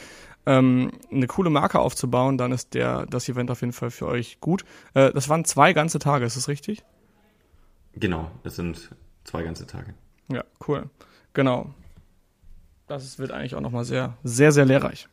ähm, eine coole Marke aufzubauen, dann ist der das Event auf jeden Fall für euch gut. Äh, das waren zwei ganze Tage, ist das richtig? Genau, es sind zwei ganze Tage. Ja, cool. Genau. Das wird eigentlich auch nochmal sehr, sehr, sehr lehrreich.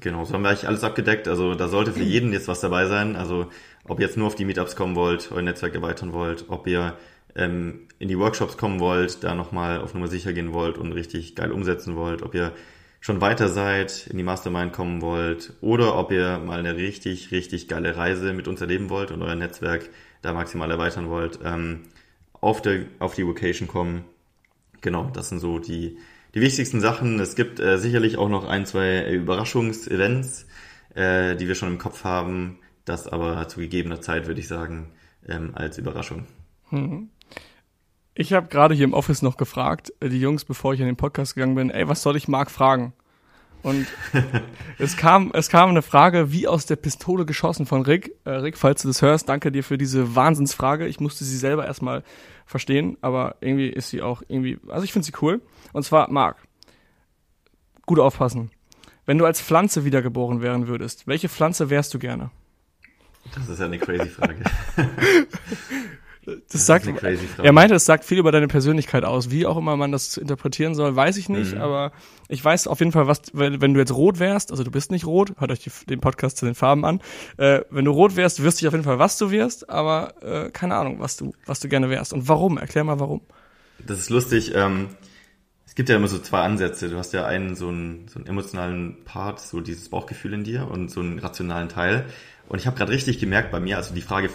Genau, so haben wir eigentlich alles abgedeckt. Also da sollte für jeden jetzt was dabei sein. Also ob ihr jetzt nur auf die Meetups kommen wollt, euer Netzwerk erweitern wollt, ob ihr ähm, in die Workshops kommen wollt, da nochmal auf Nummer sicher gehen wollt und richtig geil umsetzen wollt, ob ihr schon weiter seid, in die Mastermind kommen wollt oder ob ihr mal eine richtig, richtig geile Reise mit uns erleben wollt und euer Netzwerk da maximal erweitern wollt, ähm, auf, der, auf die Vocation kommen. Genau, das sind so die, die wichtigsten Sachen. Es gibt äh, sicherlich auch noch ein, zwei Überraschungsevents, äh, die wir schon im Kopf haben. Das aber zu gegebener Zeit, würde ich sagen, ähm, als Überraschung. Mhm. Ich habe gerade hier im Office noch gefragt, äh, die Jungs, bevor ich in den Podcast gegangen bin, ey, was soll ich Marc fragen? Und es kam, es kam eine Frage, wie aus der Pistole geschossen von Rick. Äh, Rick, falls du das hörst, danke dir für diese Wahnsinnsfrage. Ich musste sie selber erstmal verstehen, aber irgendwie ist sie auch irgendwie, also ich finde sie cool. Und zwar, Marc, gut aufpassen. Wenn du als Pflanze wiedergeboren werden würdest, welche Pflanze wärst du gerne? Das ist ja eine crazy Frage. Das, das sagt, er meinte, es sagt viel über deine Persönlichkeit aus. Wie auch immer man das interpretieren soll, weiß ich nicht. Mhm. Aber ich weiß auf jeden Fall, was, wenn, wenn, du jetzt rot wärst, also du bist nicht rot, hört euch die, den Podcast zu den Farben an. Äh, wenn du rot wärst, wüsste ich auf jeden Fall, was du wirst, aber äh, keine Ahnung, was du, was du gerne wärst. Und warum? Erklär mal warum. Das ist lustig. Ähm, es gibt ja immer so zwei Ansätze. Du hast ja einen so einen, so einen emotionalen Part, so dieses Bauchgefühl in dir und so einen rationalen Teil. Und ich habe gerade richtig gemerkt bei mir, als du die Frage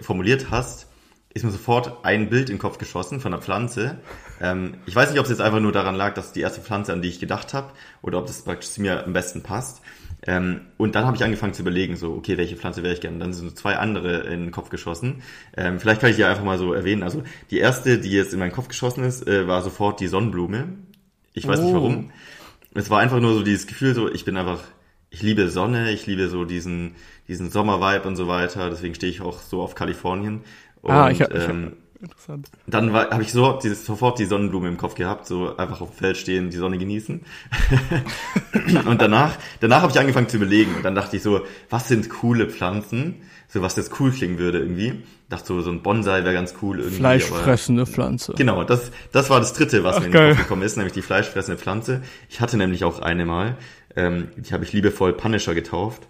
formuliert hast, ist mir sofort ein Bild in den Kopf geschossen von einer Pflanze. Ähm, ich weiß nicht, ob es jetzt einfach nur daran lag, dass die erste Pflanze, an die ich gedacht habe, oder ob das praktisch zu mir am besten passt. Ähm, und dann habe ich angefangen zu überlegen, so, okay, welche Pflanze wäre ich gerne? Dann sind so zwei andere in den Kopf geschossen. Ähm, vielleicht kann ich die einfach mal so erwähnen. Also die erste, die jetzt in meinen Kopf geschossen ist, äh, war sofort die Sonnenblume. Ich weiß oh. nicht warum. Es war einfach nur so dieses Gefühl, so, ich bin einfach, ich liebe Sonne, ich liebe so diesen, diesen Sommervibe und so weiter. Deswegen stehe ich auch so auf Kalifornien. Und, ah, ich, ähm, Interessant. Dann habe ich so, dieses, sofort die Sonnenblume im Kopf gehabt, so einfach auf dem Feld stehen, die Sonne genießen. und danach, danach habe ich angefangen zu überlegen und dann dachte ich so, was sind coole Pflanzen, so was jetzt cool klingen würde irgendwie. Dachte so, so ein Bonsai wäre ganz cool irgendwie. Fleischfressende aber, Pflanze. Genau, das, das war das dritte, was Ach, mir in den Kopf gekommen ist, nämlich die fleischfressende Pflanze. Ich hatte nämlich auch eine mal, ähm, die habe ich liebevoll Punisher getauft.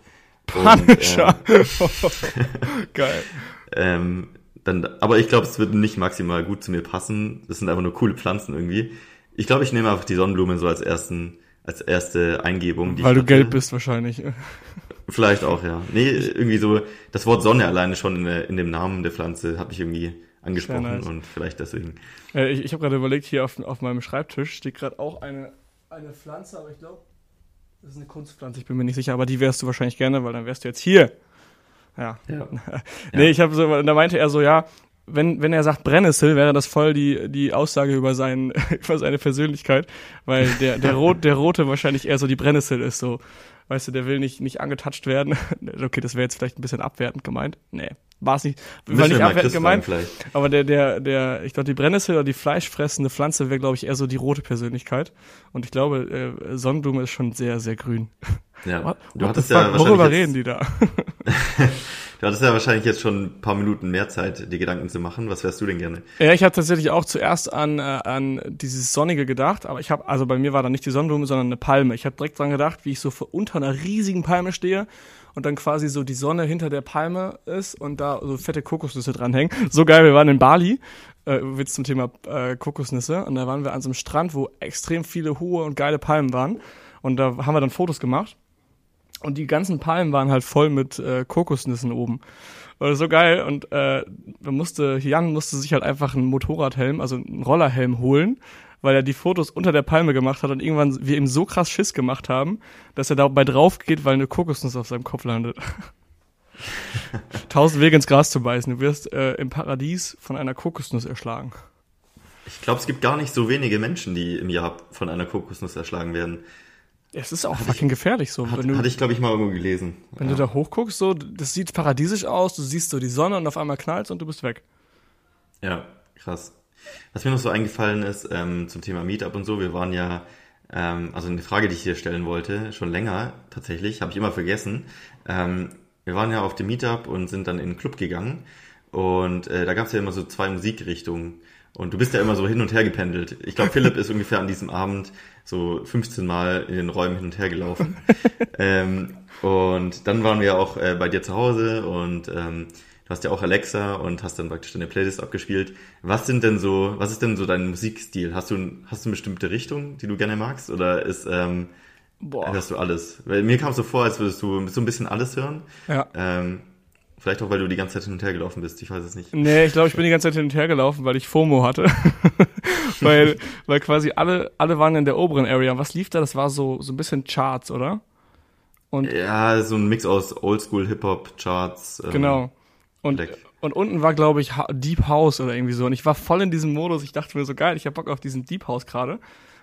Punisher. Und, ähm, Geil. ähm, dann, aber ich glaube, es wird nicht maximal gut zu mir passen. Das sind einfach nur coole Pflanzen irgendwie. Ich glaube, ich nehme einfach die Sonnenblumen so als ersten, als erste Eingebung. Weil du hatte. gelb bist wahrscheinlich. Vielleicht auch, ja. Nee, irgendwie so, das Wort Sonne alleine schon in, der, in dem Namen der Pflanze hat mich irgendwie angesprochen nice. und vielleicht deswegen. Äh, ich ich habe gerade überlegt, hier auf, auf meinem Schreibtisch steht gerade auch eine, eine Pflanze, aber ich glaube, das ist eine Kunstpflanze, ich bin mir nicht sicher, aber die wärst du wahrscheinlich gerne, weil dann wärst du jetzt hier. Ja. ja. nee, ich habe so, da meinte er so, ja, wenn, wenn er sagt Brennnessel, wäre das voll die, die Aussage über, seinen, über seine Persönlichkeit, weil der, der, Rot, der Rote wahrscheinlich eher so die Brennnessel ist, so. Weißt du, der will nicht, nicht angetatscht werden. okay, das wäre jetzt vielleicht ein bisschen abwertend gemeint. Nee, war es nicht. War nicht abwertend gemeint. Aber der, der, der, ich glaube, die Brennnessel oder die fleischfressende Pflanze wäre, glaube ich, eher so die rote Persönlichkeit. Und ich glaube, äh, Sonnenblume ist schon sehr, sehr grün. Ja, What, du hattest ja Worüber reden die da? Du hattest ja wahrscheinlich jetzt schon ein paar Minuten mehr Zeit, die Gedanken zu machen. Was wärst du denn gerne? Ja, ich habe tatsächlich auch zuerst an, äh, an dieses Sonnige gedacht, aber ich habe, also bei mir war da nicht die Sonnenblume, sondern eine Palme. Ich habe direkt dran gedacht, wie ich so unter einer riesigen Palme stehe und dann quasi so die Sonne hinter der Palme ist und da so fette Kokosnüsse dranhängen. So geil, wir waren in Bali, äh, Witz zum Thema äh, Kokosnüsse, und da waren wir an so einem Strand, wo extrem viele hohe und geile Palmen waren. Und da haben wir dann Fotos gemacht. Und die ganzen Palmen waren halt voll mit äh, Kokosnüssen oben. Und so geil. Und äh, man musste, Jan musste sich halt einfach einen Motorradhelm, also einen Rollerhelm holen, weil er die Fotos unter der Palme gemacht hat und irgendwann wir ihm so krass Schiss gemacht haben, dass er dabei drauf geht, weil eine Kokosnuss auf seinem Kopf landet. Tausend Wege ins Gras zu beißen. Du wirst äh, im Paradies von einer Kokosnuss erschlagen. Ich glaube, es gibt gar nicht so wenige Menschen, die im Jahr von einer Kokosnuss erschlagen werden. Es ist auch fucking ich, gefährlich so. Hat, du, hatte ich, glaube ich, mal irgendwo gelesen. Wenn ja. du da hochguckst, so, das sieht paradiesisch aus, du siehst so die Sonne und auf einmal knallt und du bist weg. Ja, krass. Was mir noch so eingefallen ist ähm, zum Thema Meetup und so, wir waren ja, ähm, also eine Frage, die ich hier stellen wollte, schon länger tatsächlich, habe ich immer vergessen. Ähm, wir waren ja auf dem Meetup und sind dann in den Club gegangen und äh, da gab es ja immer so zwei Musikrichtungen. Und du bist ja immer so hin und her gependelt. Ich glaube, Philipp ist ungefähr an diesem Abend so 15 Mal in den Räumen hin und her gelaufen. ähm, und dann waren wir auch äh, bei dir zu Hause und ähm, du hast ja auch Alexa und hast dann praktisch deine Playlist abgespielt. Was sind denn so, was ist denn so dein Musikstil? Hast du, hast du eine bestimmte Richtung, die du gerne magst? Oder ist, ähm, Boah. hörst du alles? Weil mir kam es so vor, als würdest du so ein bisschen alles hören. Ja. Ähm, Vielleicht auch, weil du die ganze Zeit hin und her gelaufen bist, ich weiß es nicht. Nee, ich glaube, ich bin die ganze Zeit hin und her gelaufen, weil ich FOMO hatte. weil, weil quasi alle, alle waren in der oberen Area. Was lief da? Das war so, so ein bisschen Charts, oder? Und ja, so ein Mix aus Oldschool, Hip-Hop, Charts. Ähm, genau. Und, und unten war, glaube ich, Deep House oder irgendwie so. Und ich war voll in diesem Modus. Ich dachte mir so, geil, ich hab Bock auf diesen Deep House gerade.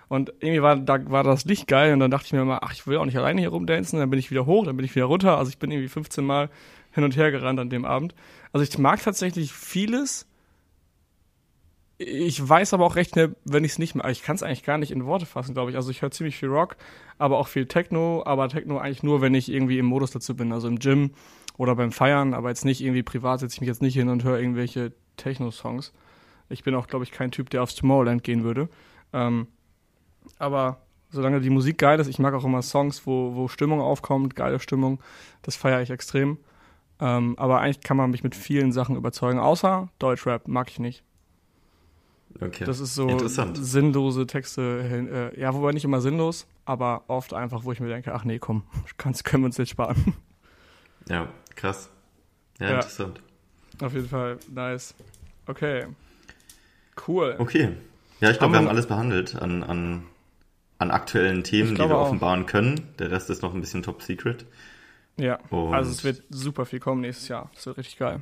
Und irgendwie war, da war das Licht geil und dann dachte ich mir mal, ach, ich will auch nicht alleine hier rumdancen. Dann bin ich wieder hoch, dann bin ich wieder runter. Also ich bin irgendwie 15 Mal hin und her gerannt an dem Abend. Also ich mag tatsächlich vieles. Ich weiß aber auch recht schnell, wenn ich es nicht mag. Ich kann es eigentlich gar nicht in Worte fassen, glaube ich. Also ich höre ziemlich viel Rock, aber auch viel Techno, aber Techno eigentlich nur, wenn ich irgendwie im Modus dazu bin. Also im Gym oder beim Feiern, aber jetzt nicht irgendwie privat setze ich mich jetzt nicht hin und höre irgendwelche Techno-Songs. Ich bin auch, glaube ich, kein Typ, der aufs Tomorrowland gehen würde. Ähm, aber solange die Musik geil ist, ich mag auch immer Songs, wo, wo Stimmung aufkommt, geile Stimmung, das feiere ich extrem. Ähm, aber eigentlich kann man mich mit vielen Sachen überzeugen, außer Deutschrap mag ich nicht. Okay. Das ist so sinnlose Texte, äh, ja, wobei nicht immer sinnlos, aber oft einfach, wo ich mir denke, ach nee, komm, kannst, können wir uns jetzt sparen. Ja, krass. Ja, ja. interessant. Auf jeden Fall, nice. Okay. Cool. Okay. Ja, ich glaube, wir haben alles behandelt an, an, an aktuellen Themen, die wir auch. offenbaren können. Der Rest ist noch ein bisschen top secret. Ja, und also es wird super viel kommen nächstes Jahr. Das wird richtig geil.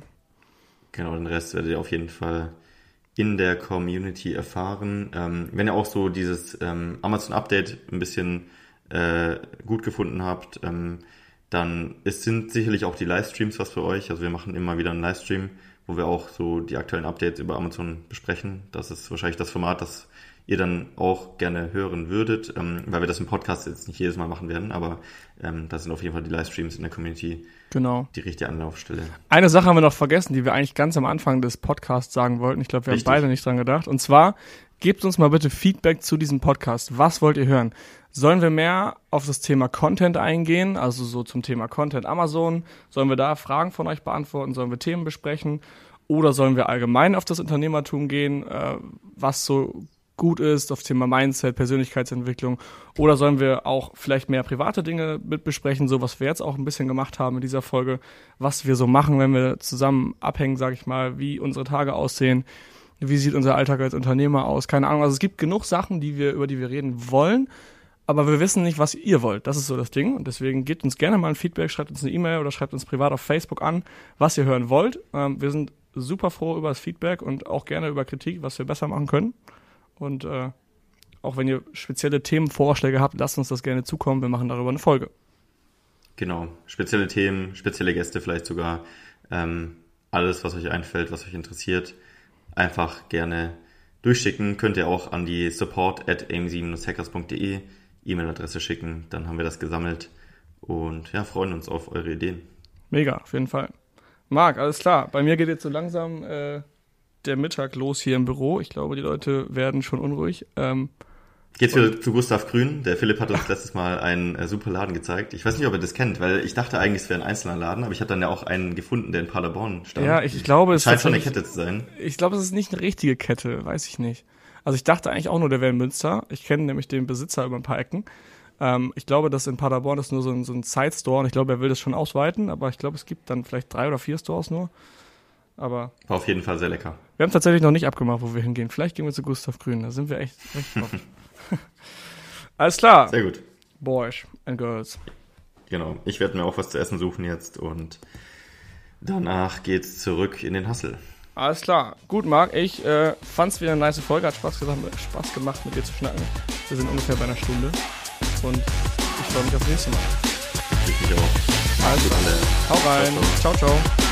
Genau, den Rest werdet ihr auf jeden Fall in der Community erfahren. Ähm, wenn ihr auch so dieses ähm, Amazon-Update ein bisschen äh, gut gefunden habt, ähm, dann es sind sicherlich auch die Livestreams was für euch. Also wir machen immer wieder einen Livestream, wo wir auch so die aktuellen Updates über Amazon besprechen. Das ist wahrscheinlich das Format, das ihr dann auch gerne hören würdet, ähm, weil wir das im Podcast jetzt nicht jedes Mal machen werden, aber ähm, das sind auf jeden Fall die Livestreams in der Community genau. die richtige Anlaufstelle. Eine Sache haben wir noch vergessen, die wir eigentlich ganz am Anfang des Podcasts sagen wollten. Ich glaube, wir Richtig. haben beide nicht dran gedacht. Und zwar, gebt uns mal bitte Feedback zu diesem Podcast. Was wollt ihr hören? Sollen wir mehr auf das Thema Content eingehen, also so zum Thema Content Amazon? Sollen wir da Fragen von euch beantworten? Sollen wir Themen besprechen? Oder sollen wir allgemein auf das Unternehmertum gehen, äh, was so gut ist, auf Thema Mindset, Persönlichkeitsentwicklung? Oder sollen wir auch vielleicht mehr private Dinge mit besprechen, so was wir jetzt auch ein bisschen gemacht haben in dieser Folge, was wir so machen, wenn wir zusammen abhängen, sag ich mal, wie unsere Tage aussehen, wie sieht unser Alltag als Unternehmer aus, keine Ahnung. Also es gibt genug Sachen, die wir, über die wir reden wollen, aber wir wissen nicht, was ihr wollt. Das ist so das Ding. Und deswegen gebt uns gerne mal ein Feedback, schreibt uns eine E-Mail oder schreibt uns privat auf Facebook an, was ihr hören wollt. Ähm, wir sind super froh über das Feedback und auch gerne über Kritik, was wir besser machen können. Und äh, auch wenn ihr spezielle Themenvorschläge habt, lasst uns das gerne zukommen. Wir machen darüber eine Folge. Genau, spezielle Themen, spezielle Gäste vielleicht sogar. Ähm, alles, was euch einfällt, was euch interessiert, einfach gerne durchschicken. Könnt ihr auch an die support at aim7-hackers.de E-Mail-Adresse schicken. Dann haben wir das gesammelt und ja, freuen uns auf eure Ideen. Mega, auf jeden Fall. Marc, alles klar. Bei mir geht jetzt so langsam äh, der Mittag los hier im Büro. Ich glaube, die Leute werden schon unruhig. Ähm, Geht's wieder zu Gustav Grün. Der Philipp hat uns letztes Mal einen äh, super Laden gezeigt. Ich weiß nicht, ob er das kennt, weil ich dachte eigentlich, es wäre ein einzelner Laden, aber ich habe dann ja auch einen gefunden, der in Paderborn stand. Ja, ich, ich glaube, es scheint schon eine Kette zu sein. Ich glaube, es ist nicht eine richtige Kette, weiß ich nicht. Also ich dachte eigentlich auch nur, der wäre in Münster. Ich kenne nämlich den Besitzer über ein paar Ecken. Ähm, ich glaube, dass in Paderborn ist nur so ein, so ein Side-Store und ich glaube, er will das schon ausweiten, aber ich glaube, es gibt dann vielleicht drei oder vier Stores nur. Aber War auf jeden Fall sehr lecker. Wir haben tatsächlich noch nicht abgemacht, wo wir hingehen. Vielleicht gehen wir zu Gustav Grün. Da sind wir echt, echt drauf. Alles klar. Sehr gut. Boys and Girls. Genau. Ich werde mir auch was zu essen suchen jetzt und danach geht's zurück in den Hassel. Alles klar. Gut, Marc. Ich äh, fand's wieder eine nice Folge. Hat Spaß gemacht, Spaß gemacht, mit dir zu schnacken. Wir sind ungefähr bei einer Stunde. Und ich freue mich aufs nächste Mal. Ich mich auch. Also, hau rein. ciao. ciao. ciao.